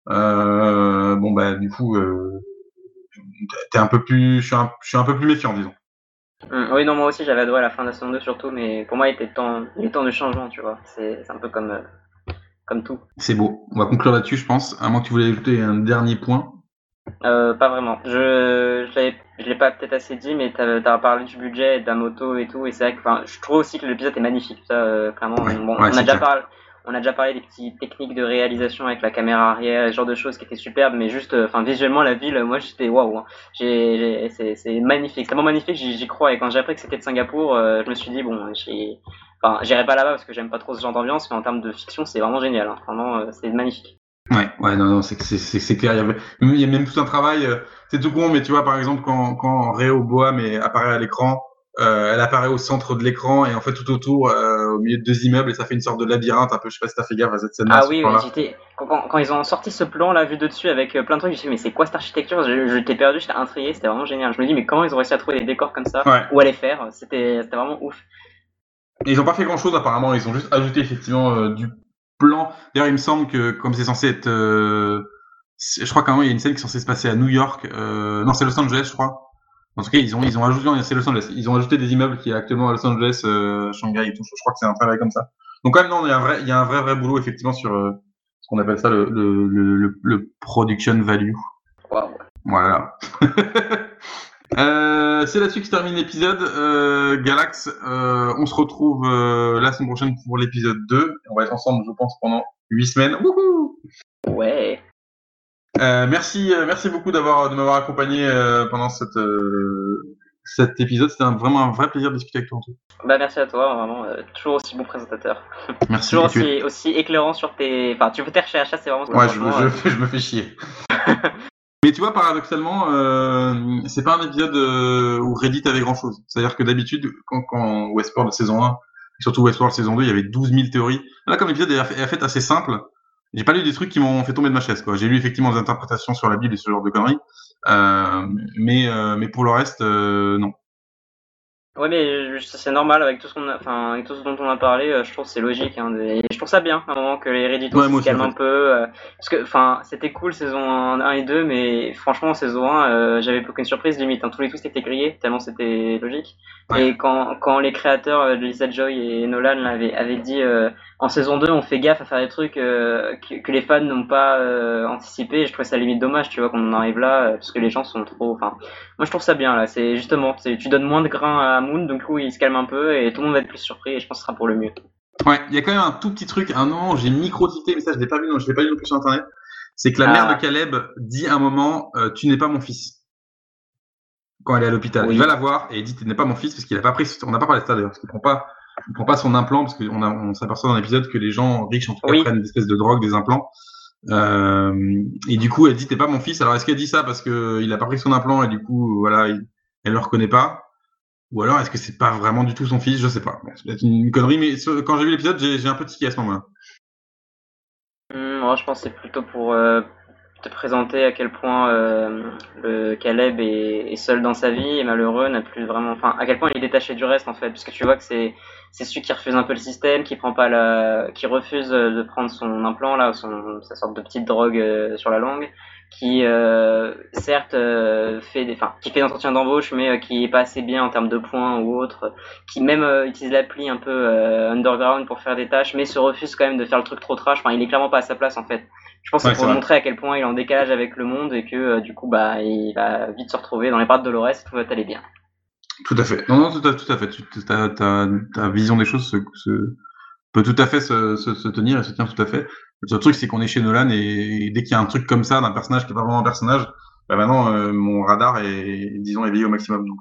Speaker 1: euh, bon, bah, du coup, euh, t'es un peu plus, je suis un, je suis un peu plus méfiant, disons.
Speaker 2: Hum, oui, non, moi aussi j'avais adoré la fin de la saison 2 surtout, mais pour moi il était temps, il temps de changement, tu vois. C'est un peu comme, euh, comme tout.
Speaker 1: C'est beau. On va conclure là-dessus, je pense. À moins que tu voulais ajouter un dernier point.
Speaker 2: Euh, pas vraiment. Je je l'ai pas peut-être assez dit, mais tu as, parlé du budget et de la moto et tout, et c'est vrai que je trouve aussi que l'épisode est magnifique. Ça, euh, clairement, bon, on a déjà parlé on a déjà parlé des petites techniques de réalisation avec la caméra arrière, ce genre de choses qui étaient superbes, mais juste, euh, enfin, visuellement, la ville, moi, j'étais waouh. Hein. C'est magnifique, c'est tellement magnifique, j'y crois. Et quand j'ai appris que c'était de Singapour, euh, je me suis dit, bon, j'ai. Enfin, j'irai pas là-bas parce que j'aime pas trop ce genre d'ambiance, mais en termes de fiction, c'est vraiment génial. Hein. Vraiment, euh, c'est magnifique.
Speaker 1: Ouais, ouais, non, non, c'est clair. Il y, a, il y, a, même tout un travail. c'est tout con, mais tu vois, par exemple, quand, quand Réo Bois apparaît à l'écran, euh, elle apparaît au centre de l'écran et en fait tout autour, euh, au milieu de deux immeubles, et ça fait une sorte de labyrinthe un peu. Je sais pas si t'as fait gaffe à cette scène.
Speaker 2: Ah oui, j'étais quand, quand, ils ont sorti ce plan là vu de dessus avec euh, plein de trucs, je me suis dit mais c'est quoi cette architecture? Je, t'ai perdu, j'étais intrigué, c'était vraiment génial. Je me dis mais comment ils ont réussi à trouver des décors comme ça? Où aller faire? C'était vraiment ouf.
Speaker 1: ils ont pas fait grand chose apparemment, ils ont juste ajouté effectivement du plan. D'ailleurs, il me semble que comme c'est censé être, je crois qu'à un moment il y a une scène qui est censée se passer à New York. non, c'est Los Angeles, je crois. En tout cas, ils ont, ils ont ajouté, c'est Los Angeles. Ils ont ajouté des immeubles qui est actuellement à Los Angeles, euh, Shanghai et tout. Je crois que c'est un travail comme ça. Donc quand même, non, il y a un vrai, il y a un vrai, vrai boulot effectivement sur euh, ce qu'on appelle ça le, le, le, le production value.
Speaker 2: Wow.
Speaker 1: Voilà. euh, c'est là-dessus que se termine l'épisode. Euh, Galax, euh, on se retrouve euh, la semaine prochaine pour l'épisode 2. On va être ensemble, je pense, pendant 8 semaines. Wouhou
Speaker 2: ouais.
Speaker 1: Euh, merci, euh, merci beaucoup d'avoir de m'avoir accompagné euh, pendant cette, cet épisode. C'était vraiment un vrai plaisir de discuter avec toi.
Speaker 2: Bah merci à toi, vraiment toujours aussi bon présentateur.
Speaker 1: Merci.
Speaker 2: toujours aussi, aussi, éclairant sur tes, enfin tu fais tes recherches, c'est vraiment.
Speaker 1: Ouais, je, je, je, me fais chier. Mais tu vois, paradoxalement, euh, c'est pas un épisode où Reddit avait grand chose. C'est-à-dire que d'habitude, quand, quand Westworld saison 1, et surtout Westworld saison 2, il y avait 12 000 théories. Là, comme l'épisode est fait assez simple, j'ai pas lu des trucs qui m'ont fait tomber de ma chaise quoi. J'ai lu effectivement des interprétations sur la Bible et ce genre de conneries, euh, mais euh, mais pour le reste euh, non.
Speaker 2: Ouais, mais c'est normal avec tout ce qu'on a, enfin, avec tout ce dont on a parlé, euh, je trouve c'est logique. Hein, et je trouve ça bien, à un moment que les Redditors se calment un peu, euh, parce que, enfin, c'était cool saison 1 et 2, mais franchement saison 1, euh, j'avais aucune surprise limite. Hein, tous les twists étaient grillés, tellement c'était logique. Et quand, quand les créateurs de Lisa Joy et Nolan avaient dit en saison 2, on fait gaffe à faire des trucs que, que, les fans n'ont pas anticipé. Je trouvais ça limite dommage, tu vois, qu'on en arrive là, parce que les gens sont trop. Enfin, moi je trouve ça bien là. C'est justement, tu donnes moins de grains à Moon, donc coup il se calme un peu et tout le monde va être plus surpris et je pense que ce sera pour le mieux.
Speaker 1: Ouais, il y a quand même un tout petit truc, un moment j'ai micro-cité, mais ça je l'ai pas vu, non, je l'ai pas vu non plus sur internet. C'est que la mère ah. de Caleb dit un moment euh, Tu n'es pas mon fils. Quand elle est à l'hôpital. Il va la voir et il dit Tu n'es pas mon fils parce qu'il a pas pris. On n'a pas parlé de ça d'ailleurs, parce qu'il prend pas, il prend pas son implant, parce qu'on on s'aperçoit dans l'épisode que les gens riches en tout cas prennent des espèces de drogue, des implants. Euh, et du coup, elle dit T'es pas mon fils. Alors est-ce qu'elle dit ça parce qu'il a pas pris son implant et du coup, voilà, elle le reconnaît pas? Ou alors, est-ce que c'est pas vraiment du tout son fils? Je sais pas. c'est peut-être une connerie, mais quand j'ai vu l'épisode, j'ai un peu tiqué à ce.
Speaker 2: Hmm, moi, je pense que c'est plutôt pour euh, te présenter à quel point euh, le Caleb est, seul dans sa vie et malheureux, n'a plus vraiment. Enfin, à quel point il est détaché du reste en fait, puisque tu vois que c'est celui qui refuse un peu le système, qui prend pas la, qui refuse de prendre son implant là, sa sorte de petite drogue euh, sur la langue, qui euh, certes euh, fait des, enfin, qui fait d'entretien d'embauche, mais euh, qui est pas assez bien en termes de points ou autre, qui même utilise l'appli un peu underground pour faire des tâches, mais se refuse quand même de faire le truc trop trash. Enfin, il est clairement pas à sa place en fait. Je pense que c'est pour montrer à quel point il est en décalage avec le monde et que du coup, bah, il va vite se retrouver dans les pattes de Dolores et tout va aller bien.
Speaker 1: Tout à fait. Non, non, tout à, tout à fait. Ta, ta, ta, vision des choses se, se, peut tout à fait se, se, se, tenir et se tient tout à fait. Le seul truc, c'est qu'on est chez Nolan et, dès qu'il y a un truc comme ça d'un personnage qui est pas vraiment un personnage, bah maintenant euh, mon radar est disons éveillé au maximum. Donc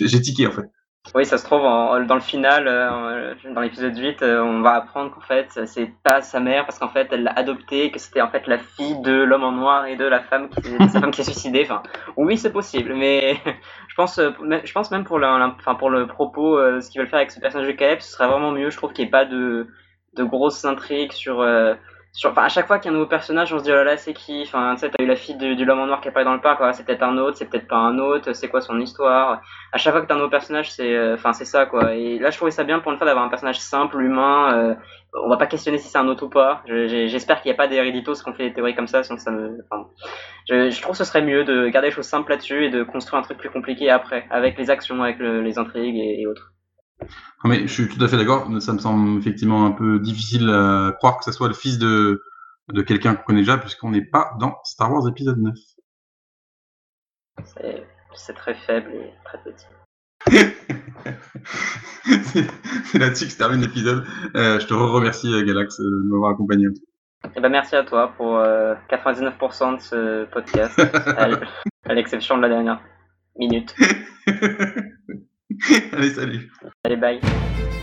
Speaker 1: j'ai tiqué en fait.
Speaker 2: Oui, ça se trouve dans le final, euh, dans l'épisode 8, euh, on va apprendre qu'en fait c'est pas sa mère parce qu'en fait elle l'a adopté, que c'était en fait la fille de l'homme en noir et de la femme qui, sa femme qui s'est suicidée. Enfin, oui, c'est possible, mais je pense, je pense même pour le, enfin, pour le propos, ce qu'ils veulent faire avec ce personnage de Caleb, ce serait vraiment mieux. Je trouve qu'il n'y ait pas de, de grosses intrigues sur enfin, à chaque fois qu'il y a un nouveau personnage, on se dit oh là là, c'est qui? Enfin, tu sais, t'as eu la fille du, du l'homme en noir qui apparaît dans le parc, c'est peut-être un autre, c'est peut-être pas un autre, c'est quoi son histoire? À chaque fois que t'as un nouveau personnage, c'est, euh, enfin, c'est ça quoi. Et là, je trouvais ça bien pour une fois d'avoir un personnage simple, humain. Euh, on va pas questionner si c'est un autre ou pas. J'espère qu'il n'y a pas des héréditos qu'on fait des théories comme ça, sinon ça me. Enfin, je, je, trouve que ce serait mieux de garder les choses simples là-dessus et de construire un truc plus compliqué après, avec les actions, avec les intrigues et autres.
Speaker 1: Ah, mais je suis tout à fait d'accord. Ça me semble effectivement un peu difficile à croire que ce soit le fils de, de quelqu'un qu'on connaît déjà, puisqu'on n'est pas dans Star Wars épisode 9.
Speaker 2: C'est très faible et très petit.
Speaker 1: c'est là-dessus que se termine l'épisode. Euh, je te remercie, euh, Galax, euh, de m'avoir accompagné.
Speaker 2: Eh ben, merci à toi pour 99% de ce podcast, à l'exception de la dernière minute.
Speaker 1: Allez, salut.
Speaker 2: Allez, bye.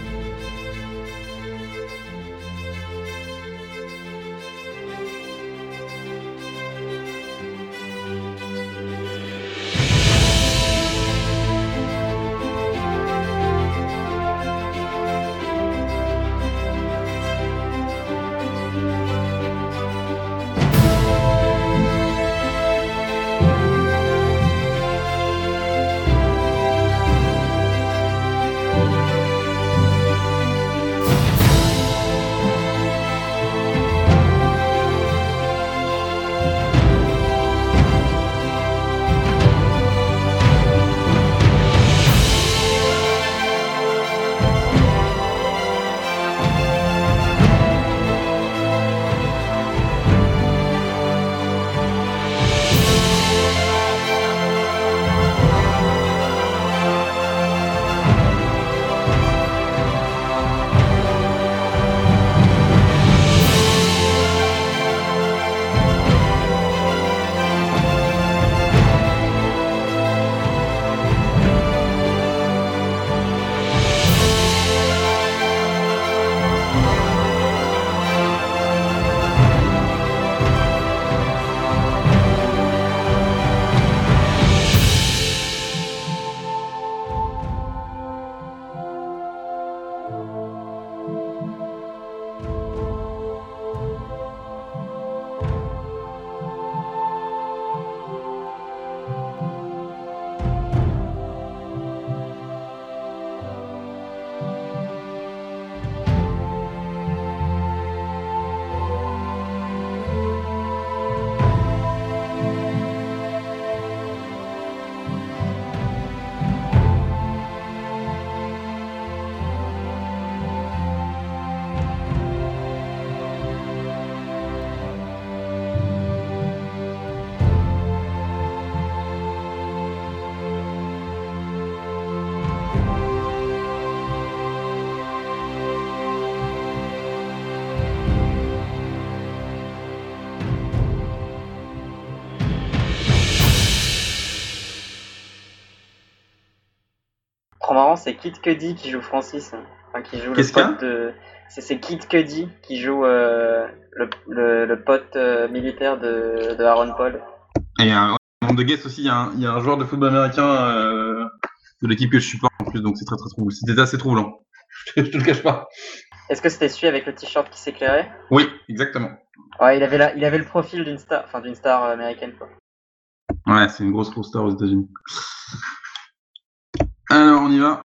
Speaker 2: C'est Kit Cudi qui joue Francis. Enfin, qui joue le pote de. C'est Kit Cudi qui joue euh, le, le, pote euh, militaire de, de, Aaron Paul.
Speaker 1: Et un nombre de guests aussi, il y, a un, il y, a un joueur de football américain euh, de l'équipe que je supporte en plus, donc c'est très très troublant. C'était assez troublant. je te le cache pas.
Speaker 2: Est-ce que c'était celui avec le t-shirt qui s'éclairait?
Speaker 1: Oui, exactement.
Speaker 2: Ouais, il avait, la, il avait le profil d'une star, enfin d'une star américaine quoi.
Speaker 1: Ouais, c'est une grosse grosse star aux États-Unis. Alors, on y va.